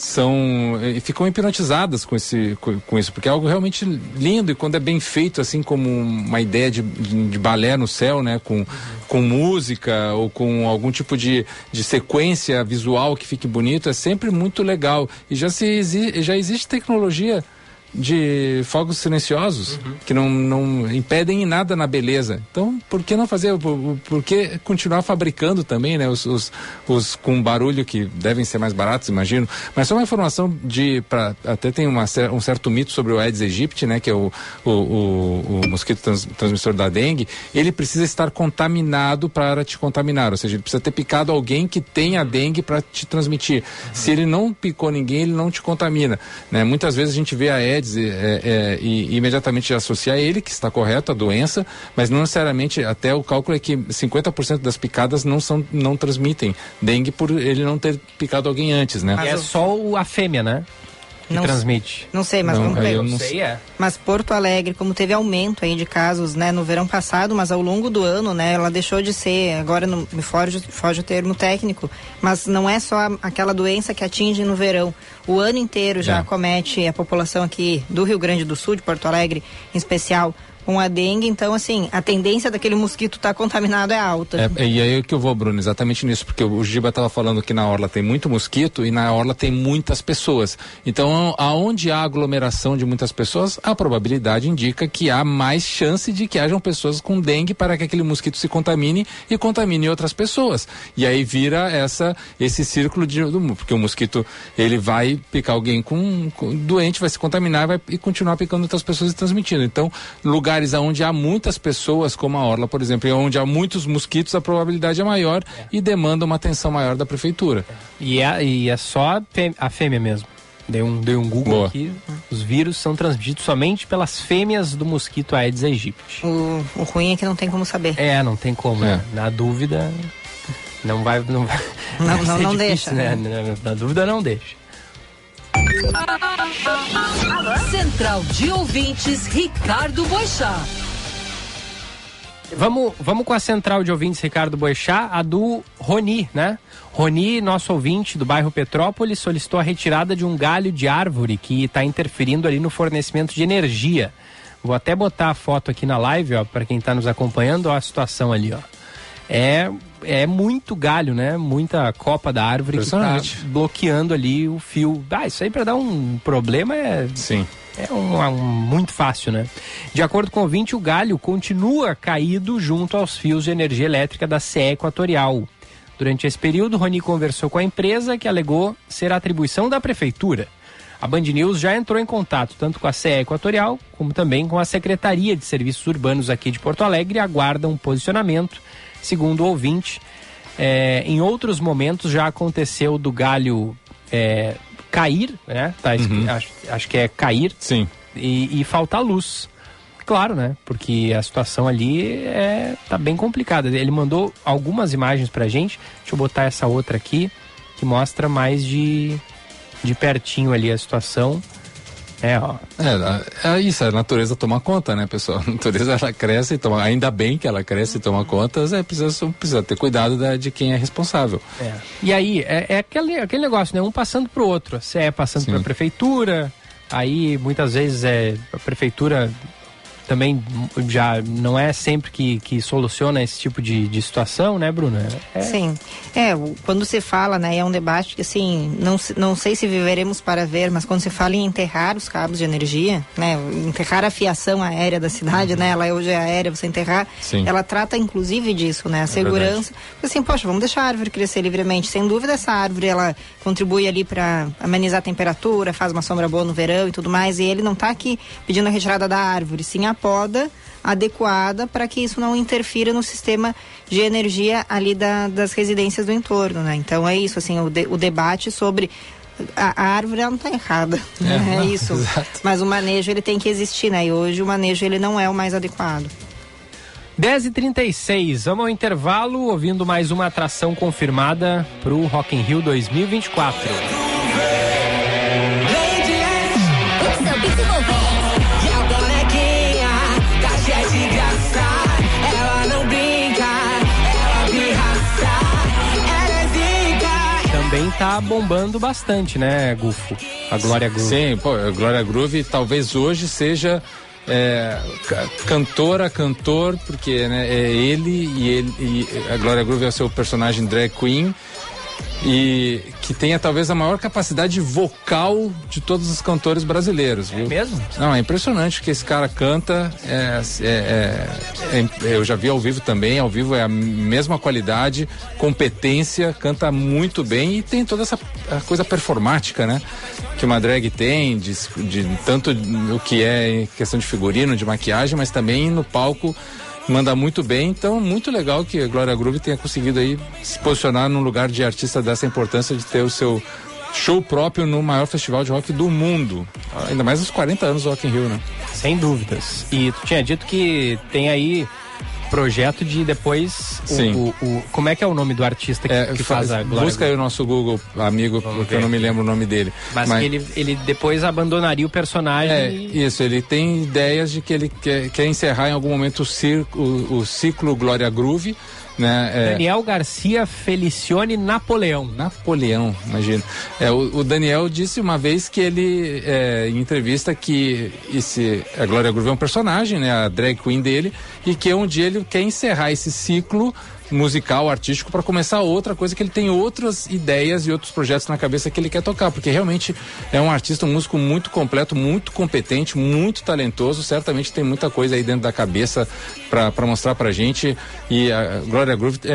são e ficam hipnotizadas com esse com, com isso porque é algo realmente lindo e quando é bem feito assim como uma ideia de, de, balé no céu né com, com música ou com algum tipo de, de sequência visual que fique bonito é sempre muito legal. E já se já existe tecnologia de fogos silenciosos que não, não impedem em nada na beleza. Então, por que não fazer? Por, por que continuar fabricando também, né? Os, os, os com barulho que devem ser mais baratos, imagino. Mas só uma informação de. Pra, até tem uma, um certo mito sobre o Aedes aegypti, né? Que é o, o, o, o mosquito trans- transmissor da dengue. Ele precisa estar contaminado para te contaminar. Ou seja, ele precisa ter picado alguém que tem a dengue para te transmitir. Se ele não picou ninguém, ele não te contamina. Né? Muitas vezes a gente vê a Aedes é, é, e, imediatamente associa a ele, que está correto, a doença, mas não necessariamente, até o cálculo é que 50% das picadas não, são, não transmitem dengue por ele não ter picado alguém antes, né? é só a fêmea, né? Que Não- transmite. Não sei, mas Não, vamos eu não sei, é. Mas Porto Alegre, como teve aumento aí de casos, né, no verão passado, mas ao longo do ano, né, ela deixou de ser, agora não me foge, foge o termo técnico, mas não é só aquela doença que atinge no verão. O ano inteiro já É. acomete a população aqui do Rio Grande do Sul, de Porto Alegre em especial, com a dengue. Então, assim, a tendência daquele mosquito estar contaminado é alta. É, e aí que eu vou, Bruno, exatamente nisso, porque o Giba estava falando que na Orla tem muito mosquito e na Orla tem muitas pessoas. Então, aonde há aglomeração de muitas pessoas, a probabilidade indica que há mais chance de que hajam pessoas com dengue para que aquele mosquito se contamine e contamine outras pessoas. E aí vira essa esse círculo de porque o mosquito ele vai picar alguém com, com doente, vai se contaminar, vai e continuar picando outras pessoas e transmitindo. Então, lugares onde há muitas pessoas, como a Orla, por exemplo, e onde há muitos mosquitos, a probabilidade é maior e demanda uma atenção maior da prefeitura. E é, e é só a fê- a fêmea mesmo. Dei um, dei um Google Boa. aqui. Os vírus são transmitidos somente pelas fêmeas do mosquito Aedes aegypti. O, o ruim é que não tem como saber. É, não tem como, É. né? Na dúvida, não vai. Não, vai, Não- vai não- ser não difícil, deixa, né? né? Na, na dúvida, não deixa. Central de Ouvintes, Ricardo Boixá. Vamos, vamos com a central de ouvintes Ricardo Boechat, a do Roni, né? Roni, nosso ouvinte do bairro Petrópolis, solicitou a retirada de um galho de árvore que está interferindo ali no fornecimento de energia. Vou até botar a foto aqui na live, ó, para quem está nos acompanhando, ó, a situação ali, ó. É, é muito galho, né? Muita copa da árvore que Impressionante. bloqueando ali o fio. Ah, isso aí para dar um problema é. Sim. É um, um- muito fácil, né? De acordo com o ouvinte, o galho continua caído junto aos fios de energia elétrica da CE Equatorial. Durante esse período, Rony conversou com a empresa que alegou ser a atribuição da prefeitura. A Band News já entrou em contato tanto com a CE Equatorial como também com a Secretaria de Serviços Urbanos aqui de Porto Alegre e aguardam um posicionamento. Segundo o ouvinte, é, em outros momentos já aconteceu do galho é, cair, né? Tá, escri- acho, acho que é cair. Sim. E, e faltar luz. Claro, né? Porque a situação ali é tá bem complicada. Ele mandou algumas imagens pra gente. Deixa eu botar essa outra aqui que mostra mais de de pertinho ali a situação. É, ó. É, é isso, a natureza toma conta, né, pessoal? A natureza ela cresce e toma. Ainda bem que ela cresce e toma conta, é, precisa, precisa ter cuidado da- de quem é responsável. É. E aí, é, é aquele, aquele negócio, né? Um passando pro outro. A CE passando pra prefeitura, aí muitas vezes é, a prefeitura também já não é sempre que, que soluciona esse tipo de, de situação, né, Bruna? É, Sim. É, quando se fala, né, é um debate que, assim, não, não sei se viveremos para ver, mas quando se fala em enterrar os cabos de energia, né, enterrar a fiação aérea da cidade, né, ela hoje é aérea, você enterrar, Sim. ela trata inclusive disso, né, a segurança. assim, poxa, vamos deixar a árvore crescer livremente. Sem dúvida, essa árvore, ela contribui ali para amenizar a temperatura, faz uma sombra boa no verão e tudo mais, e ele não está aqui pedindo a retirada da árvore, sim a poda adequada para que isso não interfira no sistema de energia ali da- das residências do entorno, né? Então é isso, assim, o, de- o debate sobre a, a árvore ela não está errada, né? é, isso. Mas o manejo ele tem que existir, né? E hoje o manejo ele não é o mais adequado. 10h36, vamos ao intervalo, ouvindo mais uma atração confirmada pro Rock in Rio 2024. Também tá bombando bastante, né, Gufo? A Glória Groove. Sim, pô, a Glória Groove talvez hoje seja é, ca- cantora, cantor, porque né, é ele e, ele e a Glória Groove é o seu personagem drag queen e que tenha talvez a maior capacidade vocal de todos os cantores brasileiros. Viu? mesmo? Não, é impressionante que esse cara canta. é- é- é- é- eu já vi ao vivo também. Ao vivo é a mesma qualidade, competência, canta muito bem e tem toda essa coisa performática, né? Que uma drag tem, de, de tanto o que é questão de figurino, de maquiagem, mas também no palco manda muito bem, então muito legal que a Glória Groove tenha conseguido aí se posicionar num lugar de artista dessa importância de ter o seu show próprio no maior festival de rock do mundo. Ainda mais nos 40 anos do Rock in Rio, né? Sem dúvidas. E tu tinha dito que tem aí projeto de depois o- Sim. O, o- como é que é o nome do artista que, que faz a Glória Busca aí o nosso Google amigo, porque eu não me lembro o nome dele. Mas, que ele, ele depois abandonaria o personagem. É, e- isso, ele tem ideias de que ele quer, quer encerrar em algum momento o, circo, o, o ciclo Glória Groove, né? É, Daniel Garcia Felicione Napoleão. Napoleão, imagina. É, o, o Daniel disse uma vez que ele, é, em entrevista, que esse, a Glória Groove é um personagem, né? A drag queen dele, e que um dia ele quer encerrar esse ciclo musical, artístico, para começar outra coisa, que ele tem outras ideias e outros projetos na cabeça que ele quer tocar, porque realmente é um artista, um músico muito completo, muito competente, muito talentoso, certamente tem muita coisa aí dentro da cabeça para mostrar pra gente, e a Glória Groove é,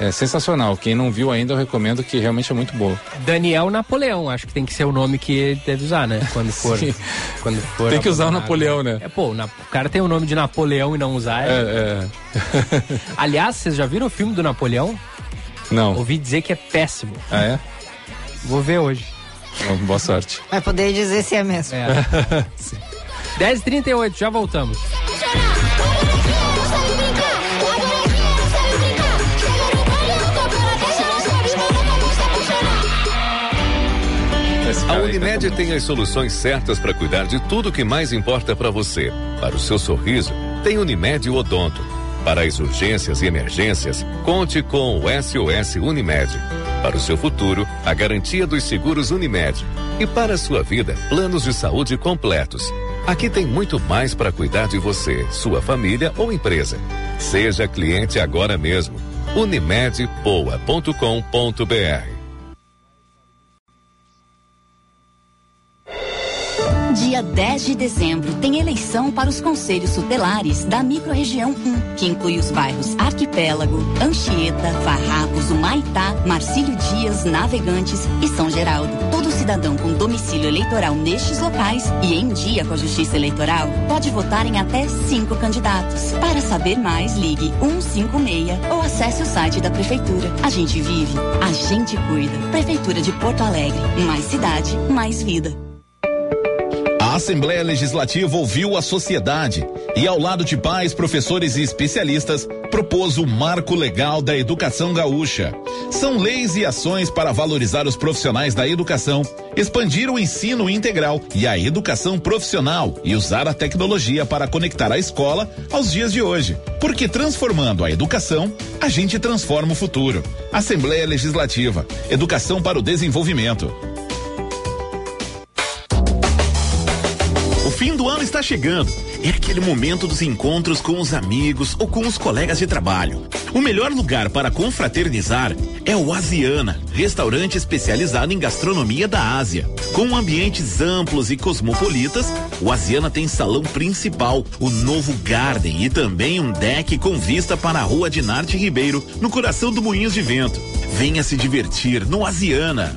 é- é- é sensacional, quem não viu ainda eu recomendo que realmente é muito boa. Daniel Napoleão, acho que tem que ser o nome que ele deve usar, né? Quando for. Quando for Tem que usar o abandonar, Napoleão, né? É, pô, o cara tem o nome de Napoleão e não usar. É, Aliás, vocês já viram o filme do Napoleão? Não. Ouvi dizer que é péssimo. Ah, é? Vou ver hoje. Bom, boa sorte. Vai poder dizer se é mesmo. É. 10h38, já voltamos. A Unimed tem as soluções certas para cuidar de tudo que mais importa para você. Para o seu sorriso, tem Unimed Odonto. Para as urgências e emergências, conte com o SOS Unimed. Para o seu futuro, a garantia dos seguros Unimed. E para a sua vida, planos de saúde completos. Aqui tem muito mais para cuidar de você, sua família ou empresa. Seja cliente agora mesmo. Unimedpoa.com.br Dia 10 de dezembro tem eleição para os conselhos tutelares da microrregião 1, que inclui os bairros Arquipélago, Anchieta, Farrapos, Humaitá, Marcílio Dias, Navegantes e São Geraldo. Todo cidadão com domicílio eleitoral nestes locais e em dia com a Justiça Eleitoral pode votar em até cinco candidatos. Para saber mais, ligue 156 ou acesse o site da Prefeitura. A gente vive, a gente cuida. Prefeitura de Porto Alegre. Mais cidade, mais vida. Assembleia Legislativa ouviu a sociedade e, ao lado de pais, professores e especialistas, propôs o Marco Legal da Educação Gaúcha. São leis e ações para valorizar os profissionais da educação, expandir o ensino integral e a educação profissional e usar a tecnologia para conectar a escola aos dias de hoje. Porque transformando a educação, a gente transforma o futuro. Assembleia Legislativa. Educação para o desenvolvimento. Está chegando. É aquele momento dos encontros com os amigos ou com os colegas de trabalho. O melhor lugar para confraternizar é o Asiana, restaurante especializado em gastronomia da Ásia. Com ambientes amplos e cosmopolitas, o Asiana tem salão principal, o novo Garden e também um deck com vista para a rua de Narte Ribeiro, no coração do Moinhos de Vento. Venha se divertir no Asiana.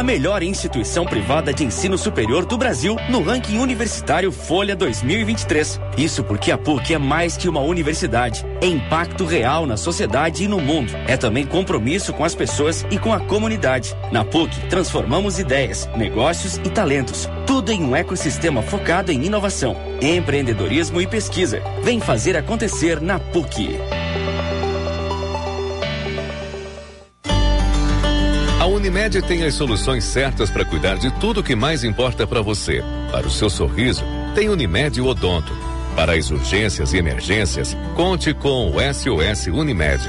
A melhor instituição privada de ensino superior do Brasil no ranking universitário Folha 2023. Isso porque a PUC é mais que uma universidade, é impacto real na sociedade e no mundo. É também compromisso com as pessoas e com a comunidade. Na PUC, transformamos ideias, negócios e talentos. Tudo em um ecossistema focado em inovação, empreendedorismo e pesquisa. Vem fazer acontecer na PUC. Unimed tem as soluções certas para cuidar de tudo que mais importa para você. Para o seu sorriso, tem Unimed Odonto. Para as urgências e emergências, conte com o SOS Unimed.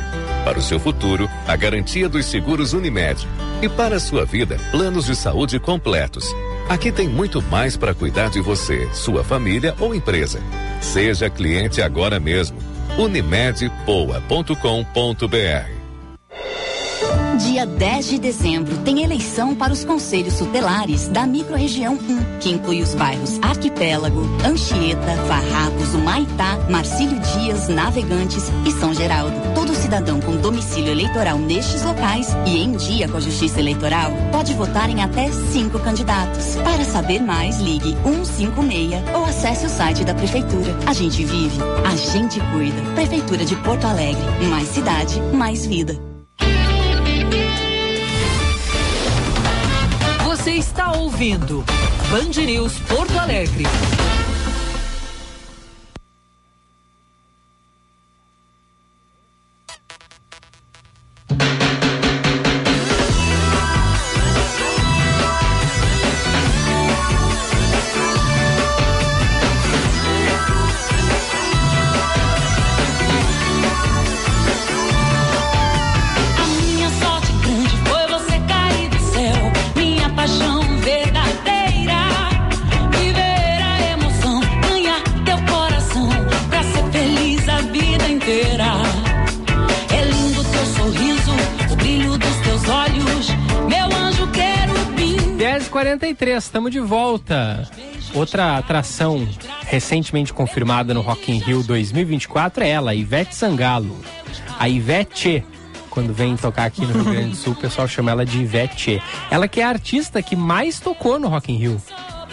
Para o seu futuro, a garantia dos seguros Unimed. E para a sua vida, planos de saúde completos. Aqui tem muito mais para cuidar de você, sua família ou empresa. Seja cliente agora mesmo. Unimedpoa.com.br Dia 10 de dezembro tem eleição para os conselhos tutelares da microrregião 1, que inclui os bairros Arquipélago, Anchieta, Farrapos, Humaitá, Marcílio Dias, Navegantes e São Geraldo. Todo cidadão com domicílio eleitoral nestes locais e em dia com a Justiça Eleitoral pode votar em até cinco candidatos. Para saber mais, ligue 156 ou acesse o site da Prefeitura. A gente vive, a gente cuida. Prefeitura de Porto Alegre. Mais cidade, mais vida. Você está ouvindo Band News Porto Alegre. 10h43, estamos de volta. Outra atração recentemente confirmada no Rock in Rio 2024 é ela, Ivete Sangalo. A Ivete quando vem tocar aqui no Rio Grande do Sul, o pessoal chama ela de Ivete. Ela que é a artista que mais tocou no Rock in Rio.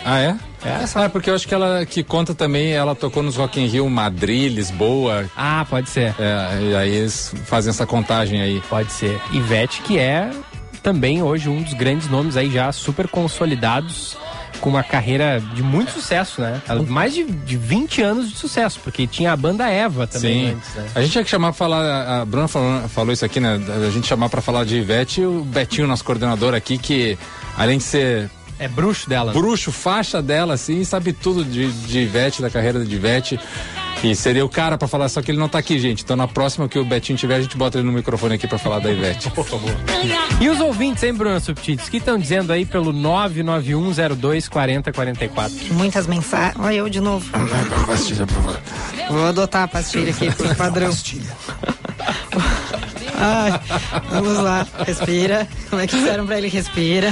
Ah, é? É, é porque eu acho que ela que conta também, ela tocou nos Rock in Rio, Madrid, Lisboa. Ah, pode ser. É, e aí eles fazem essa contagem aí. Pode ser. Ivete, que é também hoje um dos grandes nomes aí já super consolidados com uma carreira de muito sucesso, né? Mais de, de 20 anos de sucesso, porque tinha a banda Eva também Sim. antes, né? A gente tinha que chamar pra falar. A Bruna falou, falou isso aqui, né? A gente chamar pra falar de Ivete e o Betinho, nosso coordenador aqui, que além de ser. É bruxo dela. Bruxo, faixa dela, assim, sabe tudo de, de Ivete, da carreira de Ivete. E seria o cara pra falar, só que ele não tá aqui, gente. Então na próxima que o Betinho tiver, a gente bota ele no microfone aqui pra falar da Ivete. Por favor. E os ouvintes, hein, Bruna Subtits? O que estão dizendo aí pelo 991024044? Muitas mensagens. Olha eu de novo. Vou adotar a pastilha aqui por padrão. Ai, vamos lá, respira. Como é que disseram pra ele? Respira.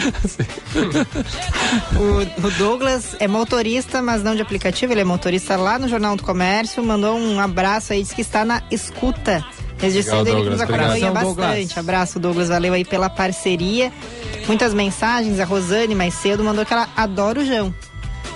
O, o Douglas é motorista, mas não de aplicativo, ele é motorista lá no Jornal do Comércio. Mandou um abraço aí, diz que está na escuta. Registrando Legal, ele que nos acompanha obrigado. bastante. Douglas. Abraço, Douglas, valeu aí pela parceria. Muitas mensagens. A Rosane, mais cedo, mandou que ela adora o Jão.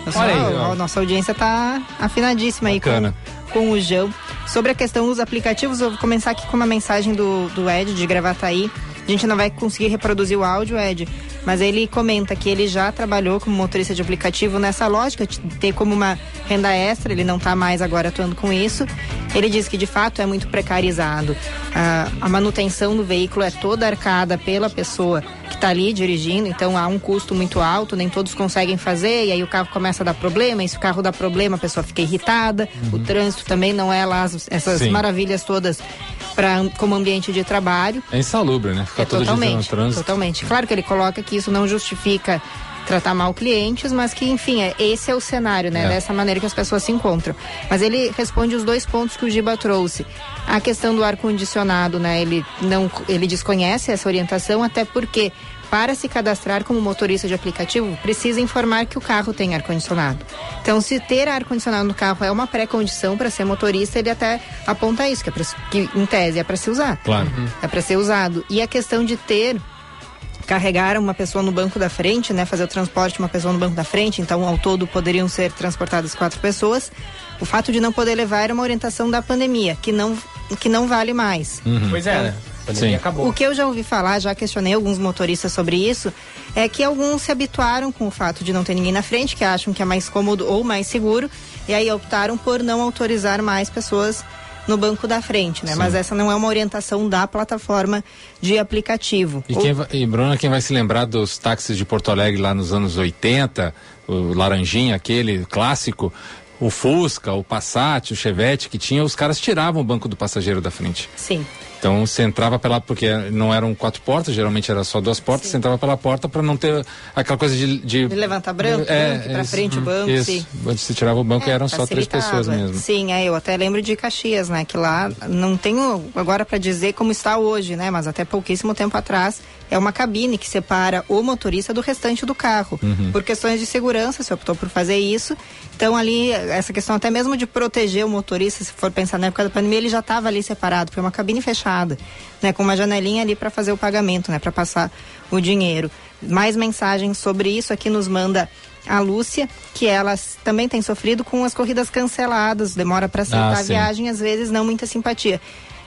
Pessoal, Olha aí, ó. a nossa audiência tá afinadíssima aí com, Bacana. com o Jão. Sobre a questão dos aplicativos, eu vou começar aqui com uma mensagem do, do Ed de Gravataí. A gente não vai conseguir reproduzir o áudio, Ed, mas ele comenta que ele já trabalhou como motorista de aplicativo nessa lógica, de ter como uma renda extra, ele não está mais agora atuando com isso. Ele diz que de fato é muito precarizado. Ah, a manutenção do veículo é toda arcada pela pessoa que está ali dirigindo, então há um custo muito alto, nem todos conseguem fazer, e aí o carro começa a dar problema, e se o carro dá problema, a pessoa fica irritada, o trânsito também não é lá as- essas Sim. maravilhas todas pra, como ambiente de trabalho. É insalubre, né? Ficar É todo dia no totalmente, trânsito. totalmente. Claro que ele coloca que isso não justifica tratar mal clientes, mas que, enfim, é, esse é o cenário, né? É. Dessa maneira que as pessoas se encontram. Mas ele responde os dois pontos que o Giba trouxe. A questão do ar-condicionado, né? Ele, não, ele desconhece essa orientação, até porque para se cadastrar como motorista de aplicativo, precisa informar que o carro tem ar-condicionado. Então, se ter ar-condicionado no carro é uma pré-condição para ser motorista, ele até aponta isso, que, é pra, que em tese é para se usar. Claro. É para ser usado. E a questão de ter carregar uma pessoa no banco da frente, né, fazer o transporte de uma pessoa no banco da frente, então ao todo poderiam ser transportadas quatro pessoas. O fato de não poder levar era uma orientação da pandemia, que não que não vale mais. Pois é, né? Pandemia Sim. acabou. O que eu já ouvi falar, já questionei alguns motoristas sobre isso, é que alguns se habituaram com o fato de não ter ninguém na frente, que acham que é mais cômodo ou mais seguro, e aí optaram por não autorizar mais pessoas no banco da frente, né? Sim. Mas essa não é uma orientação da plataforma de aplicativo. E, O- quem vai, e Bruna, quem vai se lembrar dos táxis de Porto Alegre lá nos anos 80, o Laranjinha, aquele clássico, o Fusca, o Passat, o Chevette que tinha, os caras tiravam o banco do passageiro da frente. Sim. Então você entrava pela porque não eram quatro portas, geralmente era só duas portas, você entrava pela porta para não ter aquela coisa de de, De levantar branco, É, isso, frente o banco, isso. sim. Onde você tirava o banco É, eram só três pessoas mesmo. Sim, é, eu até lembro de Caxias, né? Que lá não tenho agora para dizer como está hoje, né? Mas até pouquíssimo tempo atrás é uma cabine que separa o motorista do restante do carro. Uhum. Por questões de segurança, se optou por fazer isso. Então ali, essa questão até mesmo de proteger o motorista, se for pensar na época da pandemia, ele já estava ali separado, foi uma cabine fechada, né? Com uma janelinha ali para fazer o pagamento, né? Para passar o dinheiro. Mais mensagens sobre isso aqui nos manda a Lúcia, que ela também tem sofrido com as corridas canceladas, demora para aceitar Ah, a viagem, às vezes não muita simpatia.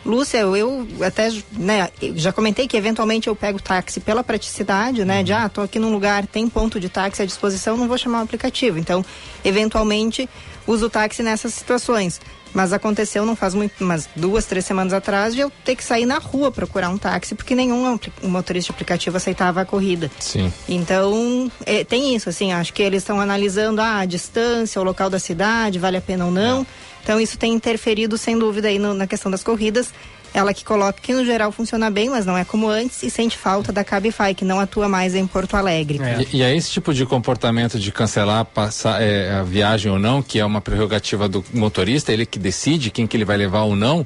Lúcia, eu, até né, já comentei que eventualmente eu pego táxi pela praticidade, né? De ah, tô aqui num lugar, tem ponto de táxi à disposição, não vou chamar o aplicativo. Então, eventualmente, uso o táxi nessas situações. Mas aconteceu não faz muito, umas duas, três semanas atrás, de eu ter que sair na rua procurar um táxi, porque nenhum motorista de aplicativo aceitava a corrida. Sim. Então, é, tem isso, assim, acho que eles estão analisando ah, a distância, o local da cidade, vale a pena ou não. Então, isso tem interferido, sem dúvida, aí no- na questão das corridas. Ela que coloca que, no geral, funciona bem, mas não é como antes, e sente falta da Cabify, que não atua mais em Porto Alegre. E, e é esse tipo de comportamento de cancelar passar, é, a viagem ou não, que é uma prerrogativa do motorista, ele que decide quem que ele vai levar ou não,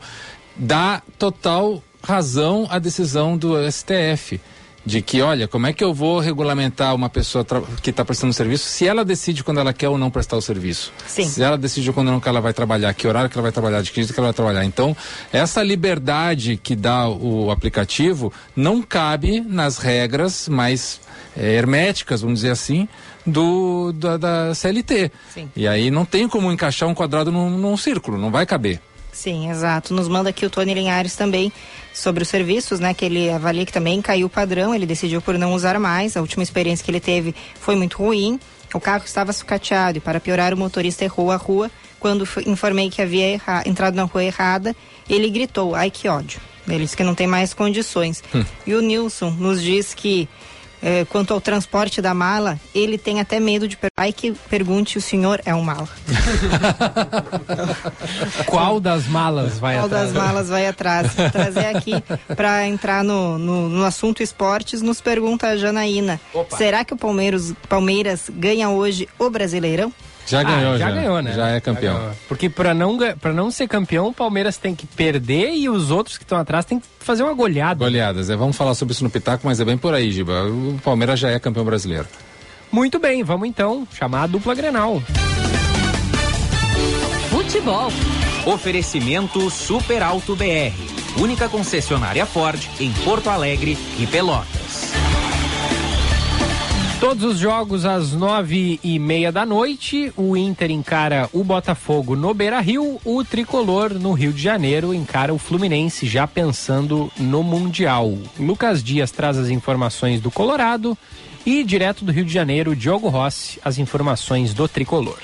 dá total razão à decisão do STF de que, olha, como é que eu vou regulamentar uma pessoa que está prestando serviço se ela decide quando ela quer ou não prestar o serviço? Sim. Se ela decide quando não que ela vai trabalhar, que horário que ela vai trabalhar, de que jeito que ela vai trabalhar. Então, essa liberdade que dá o aplicativo não cabe nas regras mais eh, herméticas, vamos dizer assim, do da, da CLT. Sim. E aí não tem como encaixar um quadrado num, num círculo, não vai caber. Sim, exato. Nos manda aqui o Tony Linhares também sobre os serviços, né? Que ele avalia que também caiu o padrão, ele decidiu por não usar mais. A última experiência que ele teve foi muito ruim. O carro estava sucateado e para piorar o motorista errou a rua. Quando informei que havia erra- entrado na rua errada, ele gritou, ai que ódio. Ele disse que não tem mais condições. E o Nilson nos diz que eh, quanto ao transporte da mala, ele tem até medo de per... ai que pergunte o senhor é um mala. Qual das malas vai Qual atrás? das malas vai atrás? Vou trazer aqui para entrar no, no, no assunto esportes, nos pergunta a Janaína. Será que o Palmeiras, Palmeiras ganha hoje o Brasileirão? Já ganhou, Ah, já, já. ganhou, né? Já é campeão. ganhou. Porque para não, pra não ser campeão, o Palmeiras tem que perder e os outros que estão atrás tem que fazer uma goleada. Goleadas, é, vamos falar sobre isso no Pitaco, mas é bem por aí, Giba. O Palmeiras já é campeão brasileiro. Muito bem, vamos então chamar a dupla Grenal. Futebol. Oferecimento Super Alto BR. Única concessionária Ford em Porto Alegre e Pelotas. Todos os jogos às nove e meia da noite. O Inter encara o Botafogo no Beira Rio. O Tricolor no Rio de Janeiro encara o Fluminense, já pensando no Mundial. Lucas Dias traz as informações do Colorado. E direto do Rio de Janeiro, Diogo Rossi, as informações do Tricolor.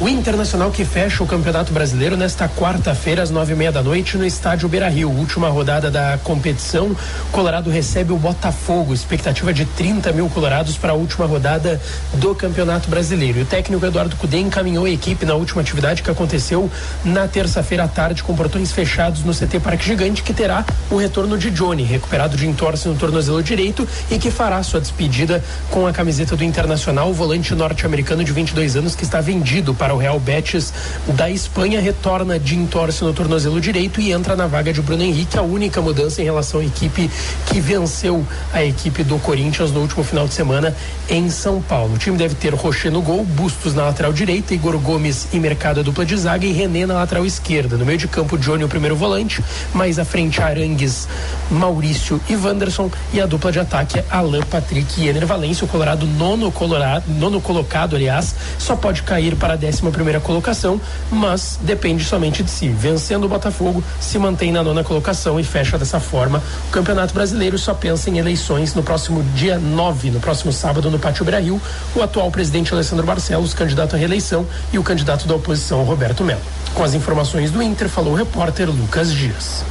O Internacional que fecha o Campeonato Brasileiro nesta quarta-feira, às nove e meia da noite, no estádio Beira Rio. Última rodada da competição. Colorado recebe o Botafogo. Expectativa de 30 mil colorados para a última rodada do Campeonato Brasileiro. E o técnico Eduardo Cudê encaminhou a equipe na última atividade que aconteceu na terça-feira à tarde, com portões fechados no CT Parque Gigante, que terá o retorno de Johnny, recuperado de entorse no tornozelo direito e que fará sua despedida com a camiseta do Internacional, o volante norte-americano de 22 anos que está vendido para para o Real Betis da Espanha, retorna de entorse no tornozelo direito e entra na vaga de Bruno Henrique, a única mudança em relação à equipe que venceu a equipe do Corinthians no último final de semana em São Paulo. O time deve ter Rocher no gol, Bustos na lateral direita, Igor Gomes e Mercado a dupla de zaga e René na lateral esquerda. No meio de campo, Johnny o primeiro volante, mais à frente Arangues, Maurício e Wanderson e a dupla de ataque é Alan Patrick e Ener o Colorado nono, colorado, nono colocado, aliás, só pode cair para décimo 11 colocação, mas depende somente de si. Vencendo o Botafogo, se mantém na nona colocação e fecha dessa forma. O Campeonato Brasileiro só pensa em eleições no próximo dia 9, no próximo sábado, no Pátio Brasil. O atual presidente Alessandro Barcelos, candidato à reeleição, e o candidato da oposição, Roberto Melo. Com as informações do Inter, falou o repórter Lucas Dias.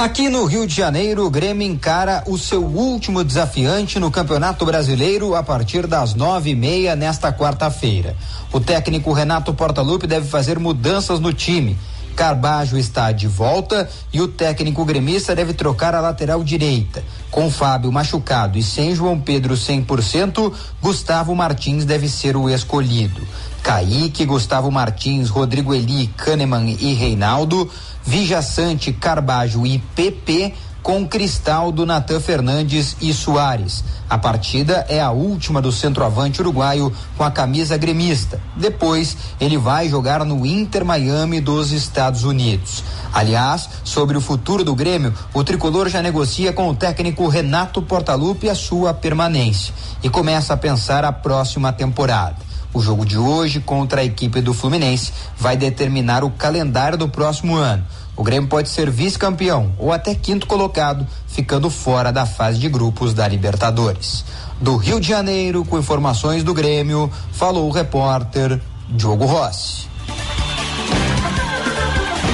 Aqui no Rio de Janeiro, o Grêmio encara o seu último desafiante no Campeonato Brasileiro a partir das nove e meia nesta quarta-feira. O técnico Renato Portaluppi deve fazer mudanças no time. Carbajo está de volta e o técnico gremista deve trocar a lateral direita. Com Fábio machucado e sem João Pedro 100%, Gustavo Martins deve ser o escolhido. Kaique, Gustavo Martins, Rodrigo Eli, Kahneman e Reinaldo, Vijaçante, Carbajo e PP com Cristaldo, Natan Fernandes e Soares. A partida é a última do centroavante uruguaio com a camisa gremista. Depois, ele vai jogar no Inter Miami dos Estados Unidos. Aliás, sobre o futuro do Grêmio, o tricolor já negocia com o técnico Renato Portaluppi a sua permanência e começa a pensar a próxima temporada. O jogo de hoje contra a equipe do Fluminense vai determinar o calendário do próximo ano. O Grêmio pode ser vice-campeão ou até quinto colocado, ficando fora da fase de grupos da Libertadores. Do Rio de Janeiro, com informações do Grêmio, falou o repórter Diogo Rossi.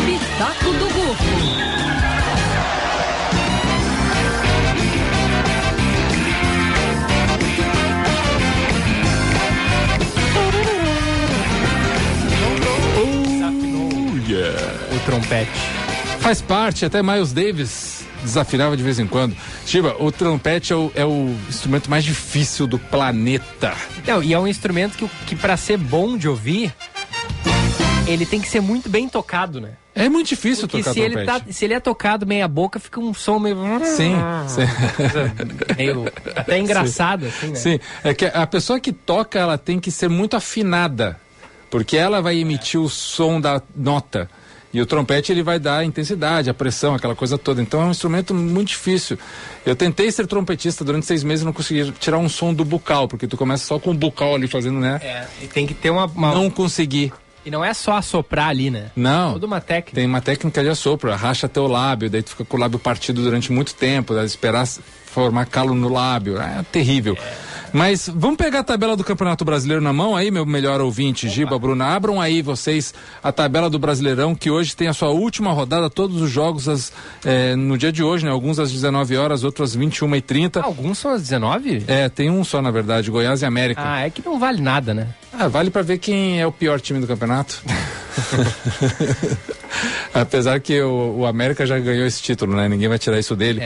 Pitaco do Gufo. O trompete. Faz parte, até Miles Davis desafinava de vez em quando. Chiba, o trompete é o, é o instrumento mais difícil do planeta. Não, e é um instrumento que, que para ser bom de ouvir, ele tem que ser muito bem tocado, né? É muito difícil Porque tocar se ele, trompete. tá, se ele é tocado meia boca, fica um som meio. Sim, sim. meio até engraçado, assim, né? Sim, é que a pessoa que toca, ela tem que ser muito afinada, porque ela vai emitir o som da nota. E o trompete ele vai dar a intensidade, a pressão, aquela coisa toda. Então é um instrumento muito difícil. Eu tentei ser trompetista durante seis meses e não consegui tirar um som do bucal, porque tu começa só com o bucal ali fazendo, né? É, e tem que ter uma, uma- Não consegui. E não é só assoprar ali, né? Não. Toda uma técnica. Tem uma técnica de assopro, racha teu lábio, daí tu fica com o lábio partido durante muito tempo, daí esperar formar calo no lábio. É terrível. Mas vamos pegar a tabela do Campeonato Brasileiro na mão aí, meu melhor ouvinte, Giba, Bruna. Abram aí vocês a tabela do Brasileirão, que hoje tem a sua última rodada, todos os jogos às, eh, no dia de hoje, né? Alguns às 19 horas, outros às 21h30. alguns são às 19? É, tem um só, na verdade, Goiás e América. Ah, é que não vale nada, né? Ah, vale pra ver quem é o pior time do campeonato. Apesar que o, o América já ganhou esse título, né? Ninguém vai tirar isso dele.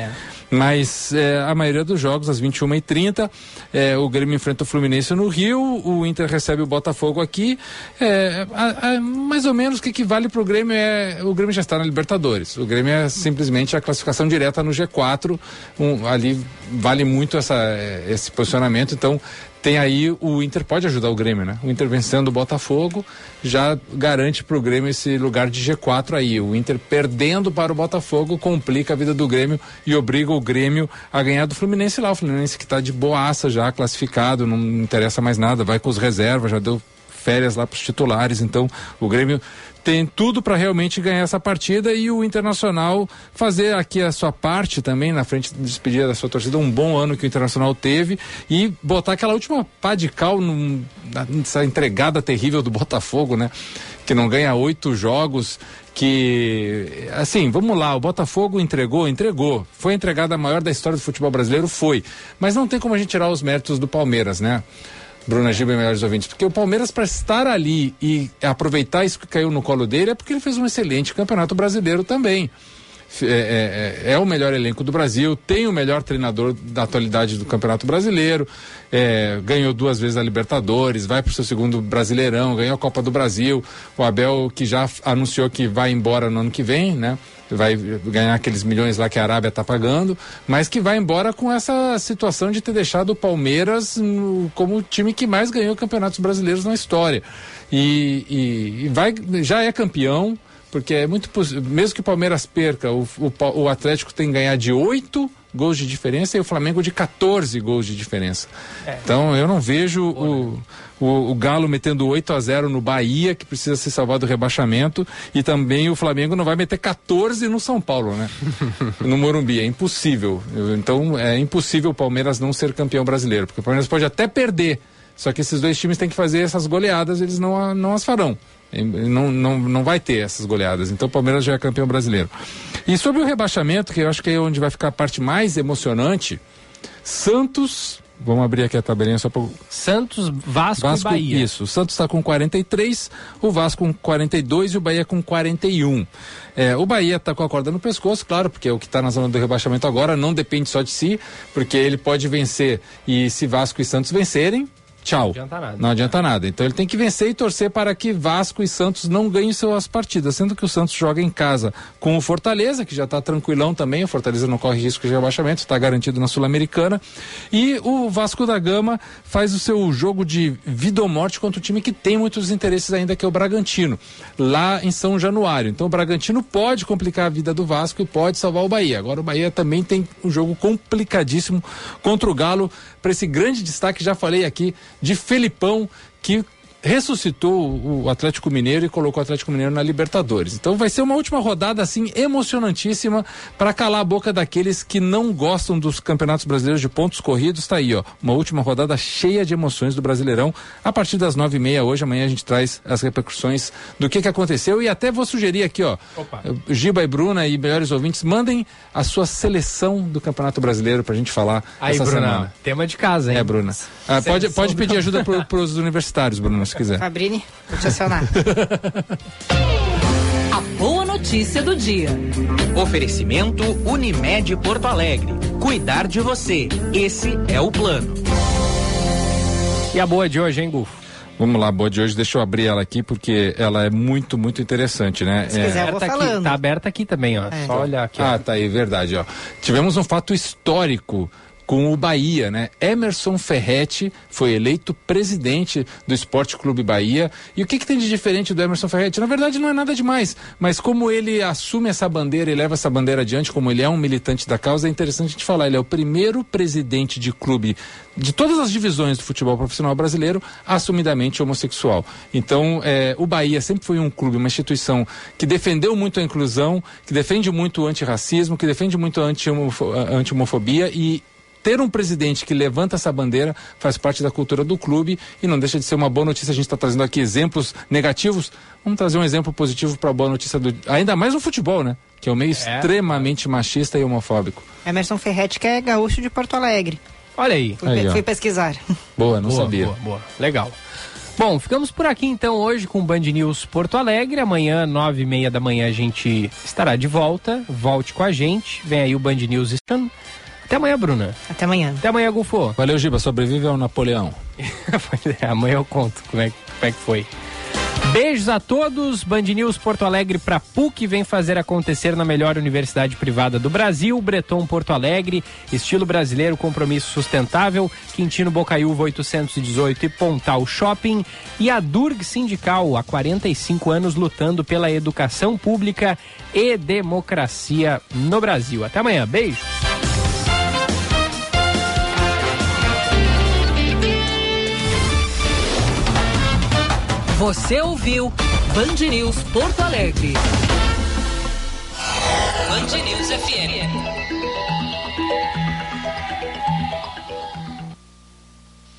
Mas é, a maioria dos jogos, às 21h30, é, o Grêmio enfrenta o Fluminense no Rio, o Inter recebe o Botafogo aqui. É, a- a- mais ou menos o que, vale pro Grêmio é. O Grêmio já está na Libertadores. O Grêmio é simplesmente a classificação direta no G4. Um, ali vale muito essa, é, esse posicionamento. Então, tem aí o Inter pode ajudar o Grêmio, né? O Inter vencendo o Botafogo já garante para o Grêmio esse lugar de G4 aí. O Inter perdendo para o Botafogo complica a vida do Grêmio e obriga o Grêmio a ganhar do Fluminense lá. O Fluminense que está de boaça já classificado, não interessa mais nada, vai com os reservas, já deu férias lá para os titulares. Então o Grêmio tem tudo para realmente ganhar essa partida e o Internacional fazer aqui a sua parte também na frente de despedida da sua torcida. Um bom ano que o Internacional teve e botar aquela última pá de cal num- nessa entregada terrível do Botafogo, né? Que não ganha oito jogos. Que, assim, vamos lá, o Botafogo entregou, entregou. Foi entregada a maior da história do futebol brasileiro? Foi. Mas não tem como a gente tirar os méritos do Palmeiras, né? Bruna Giba e melhores ouvintes, porque o Palmeiras para estar ali e aproveitar isso que caiu no colo dele é porque ele fez um excelente campeonato brasileiro também. F- É, é- é o melhor elenco do Brasil, tem o melhor treinador da atualidade do Campeonato Brasileiro, é, ganhou duas vezes a Libertadores, vai para o seu segundo Brasileirão, ganhou a Copa do Brasil. O Abel, que já anunciou que vai embora no ano que vem, né? Vai ganhar aqueles milhões lá que a Arábia está pagando, mas que vai embora com essa situação de ter deixado o Palmeiras no- como o time que mais ganhou campeonatos brasileiros na história. E, e- e vai, já é campeão, porque é muito possível, mesmo que o Palmeiras perca, o, o, o Atlético tem que ganhar de 8 gols de diferença e o Flamengo de 14 gols de diferença. Então eu não vejo o, o, o Galo metendo 8 a 0 no Bahia, que precisa ser salvado do rebaixamento, e também o Flamengo não vai meter 14 no São Paulo, né? no Morumbi, é impossível. Então é impossível o Palmeiras não ser campeão brasileiro, porque o Palmeiras pode até perder, só que esses dois times têm que fazer essas goleadas, eles não, não as farão. Não, não, não vai ter essas goleadas. Então o Palmeiras já é campeão brasileiro. E sobre o rebaixamento, que eu acho que é onde vai ficar a parte mais emocionante, Santos. Vamos abrir aqui a tabelinha só para Santos, Vasco, e Bahia. Isso. O Santos está com 43, o Vasco com 42 e o Bahia com 41. É, o Bahia está com a corda no pescoço, claro, porque é o que está na zona do rebaixamento agora não depende só de si, porque ele pode vencer e se Vasco e Santos vencerem, tchau. Não adianta nada. Não adianta nada. Então ele tem que vencer e torcer para que Vasco e Santos não ganhem suas partidas, sendo que o Santos joga em casa com o Fortaleza, que já está tranquilão também, o Fortaleza não corre risco de rebaixamento, está garantido na Sul-Americana. E o Vasco da Gama faz o seu jogo de vida ou morte contra o time que tem muitos interesses ainda, que é o Bragantino, lá em São Januário. Então o Bragantino pode complicar a vida do Vasco e pode salvar o Bahia. Agora o Bahia também tem um jogo complicadíssimo contra o Galo, para esse grande destaque, já falei aqui, de Felipão, que ressuscitou o Atlético Mineiro e colocou o Atlético Mineiro na Libertadores. Então vai ser uma última rodada assim emocionantíssima para calar a boca daqueles que não gostam dos campeonatos brasileiros de pontos corridos. Tá aí, ó, uma última rodada cheia de emoções do Brasileirão. A partir das nove e meia hoje, amanhã a gente traz as repercussões do que que aconteceu e até vou sugerir aqui, ó, Giba e Bruna e melhores ouvintes, mandem a sua seleção do Campeonato Brasileiro pra gente falar Aí, essa Bruna, semana. tema de casa, hein? É, Bruna. Ah, pode, pode pedir ajuda para os universitários, Bruna, se quiser. Fabrini, vou te acionar. A boa notícia do dia. Oferecimento Unimed Porto Alegre. Cuidar de você. Esse é o plano. E a boa de hoje, hein, Gufo? Vamos lá, boa de hoje. Deixa eu abrir ela aqui porque ela é muito, muito interessante, né? Se é... quiser, eu vou Aberta aqui, tá aberta aqui também, ó. É. Só olhar aqui. ó. Ah, tá aí, verdade, ó. Tivemos um fato histórico com o Bahia, né? Emerson Ferretti foi eleito presidente do Esporte Clube Bahia. E o que, que tem de diferente do Emerson Ferretti? Na verdade, não é nada demais, mas como ele assume essa bandeira e leva essa bandeira adiante, como ele é um militante da causa, é interessante a gente falar. Ele é o primeiro presidente de clube de todas as divisões do futebol profissional brasileiro assumidamente homossexual. Então, eh, o Bahia sempre foi um clube, uma instituição que defendeu muito a inclusão, que defende muito o antirracismo, que defende muito a anti-homofo- a anti-homofobia e ter um presidente que levanta essa bandeira faz parte da cultura do clube e não deixa de ser uma boa notícia. A gente está trazendo aqui exemplos negativos. Vamos trazer um exemplo positivo para a boa notícia do. Ainda mais no futebol, né? Que é um meio extremamente machista e homofóbico. Emerson Ferretti, que é gaúcho de Porto Alegre. Olha aí. Fui, Aí, fui pesquisar. Boa, não boa, sabia. Boa, boa. Legal. Bom, ficamos por aqui então hoje com o Band News Porto Alegre. Amanhã, nove e meia da manhã, a gente estará de volta. Volte com a gente. Vem aí o Band News. Stan. Até amanhã, Bruna. Até amanhã. Até amanhã, Gufo. Valeu, Giba. Sobrevive ao Napoleão. amanhã eu conto como é, como é que foi. Beijos a todos. Band News Porto Alegre para PUC vem fazer acontecer na melhor universidade privada do Brasil, Breton Porto Alegre, estilo brasileiro, compromisso sustentável, Quintino Bocaiúva 818 e Pontal Shopping e a Durg Sindical, há 45 anos lutando pela educação pública e democracia no Brasil. Até amanhã. Beijo. Você ouviu Band News Porto Alegre. Band News FM.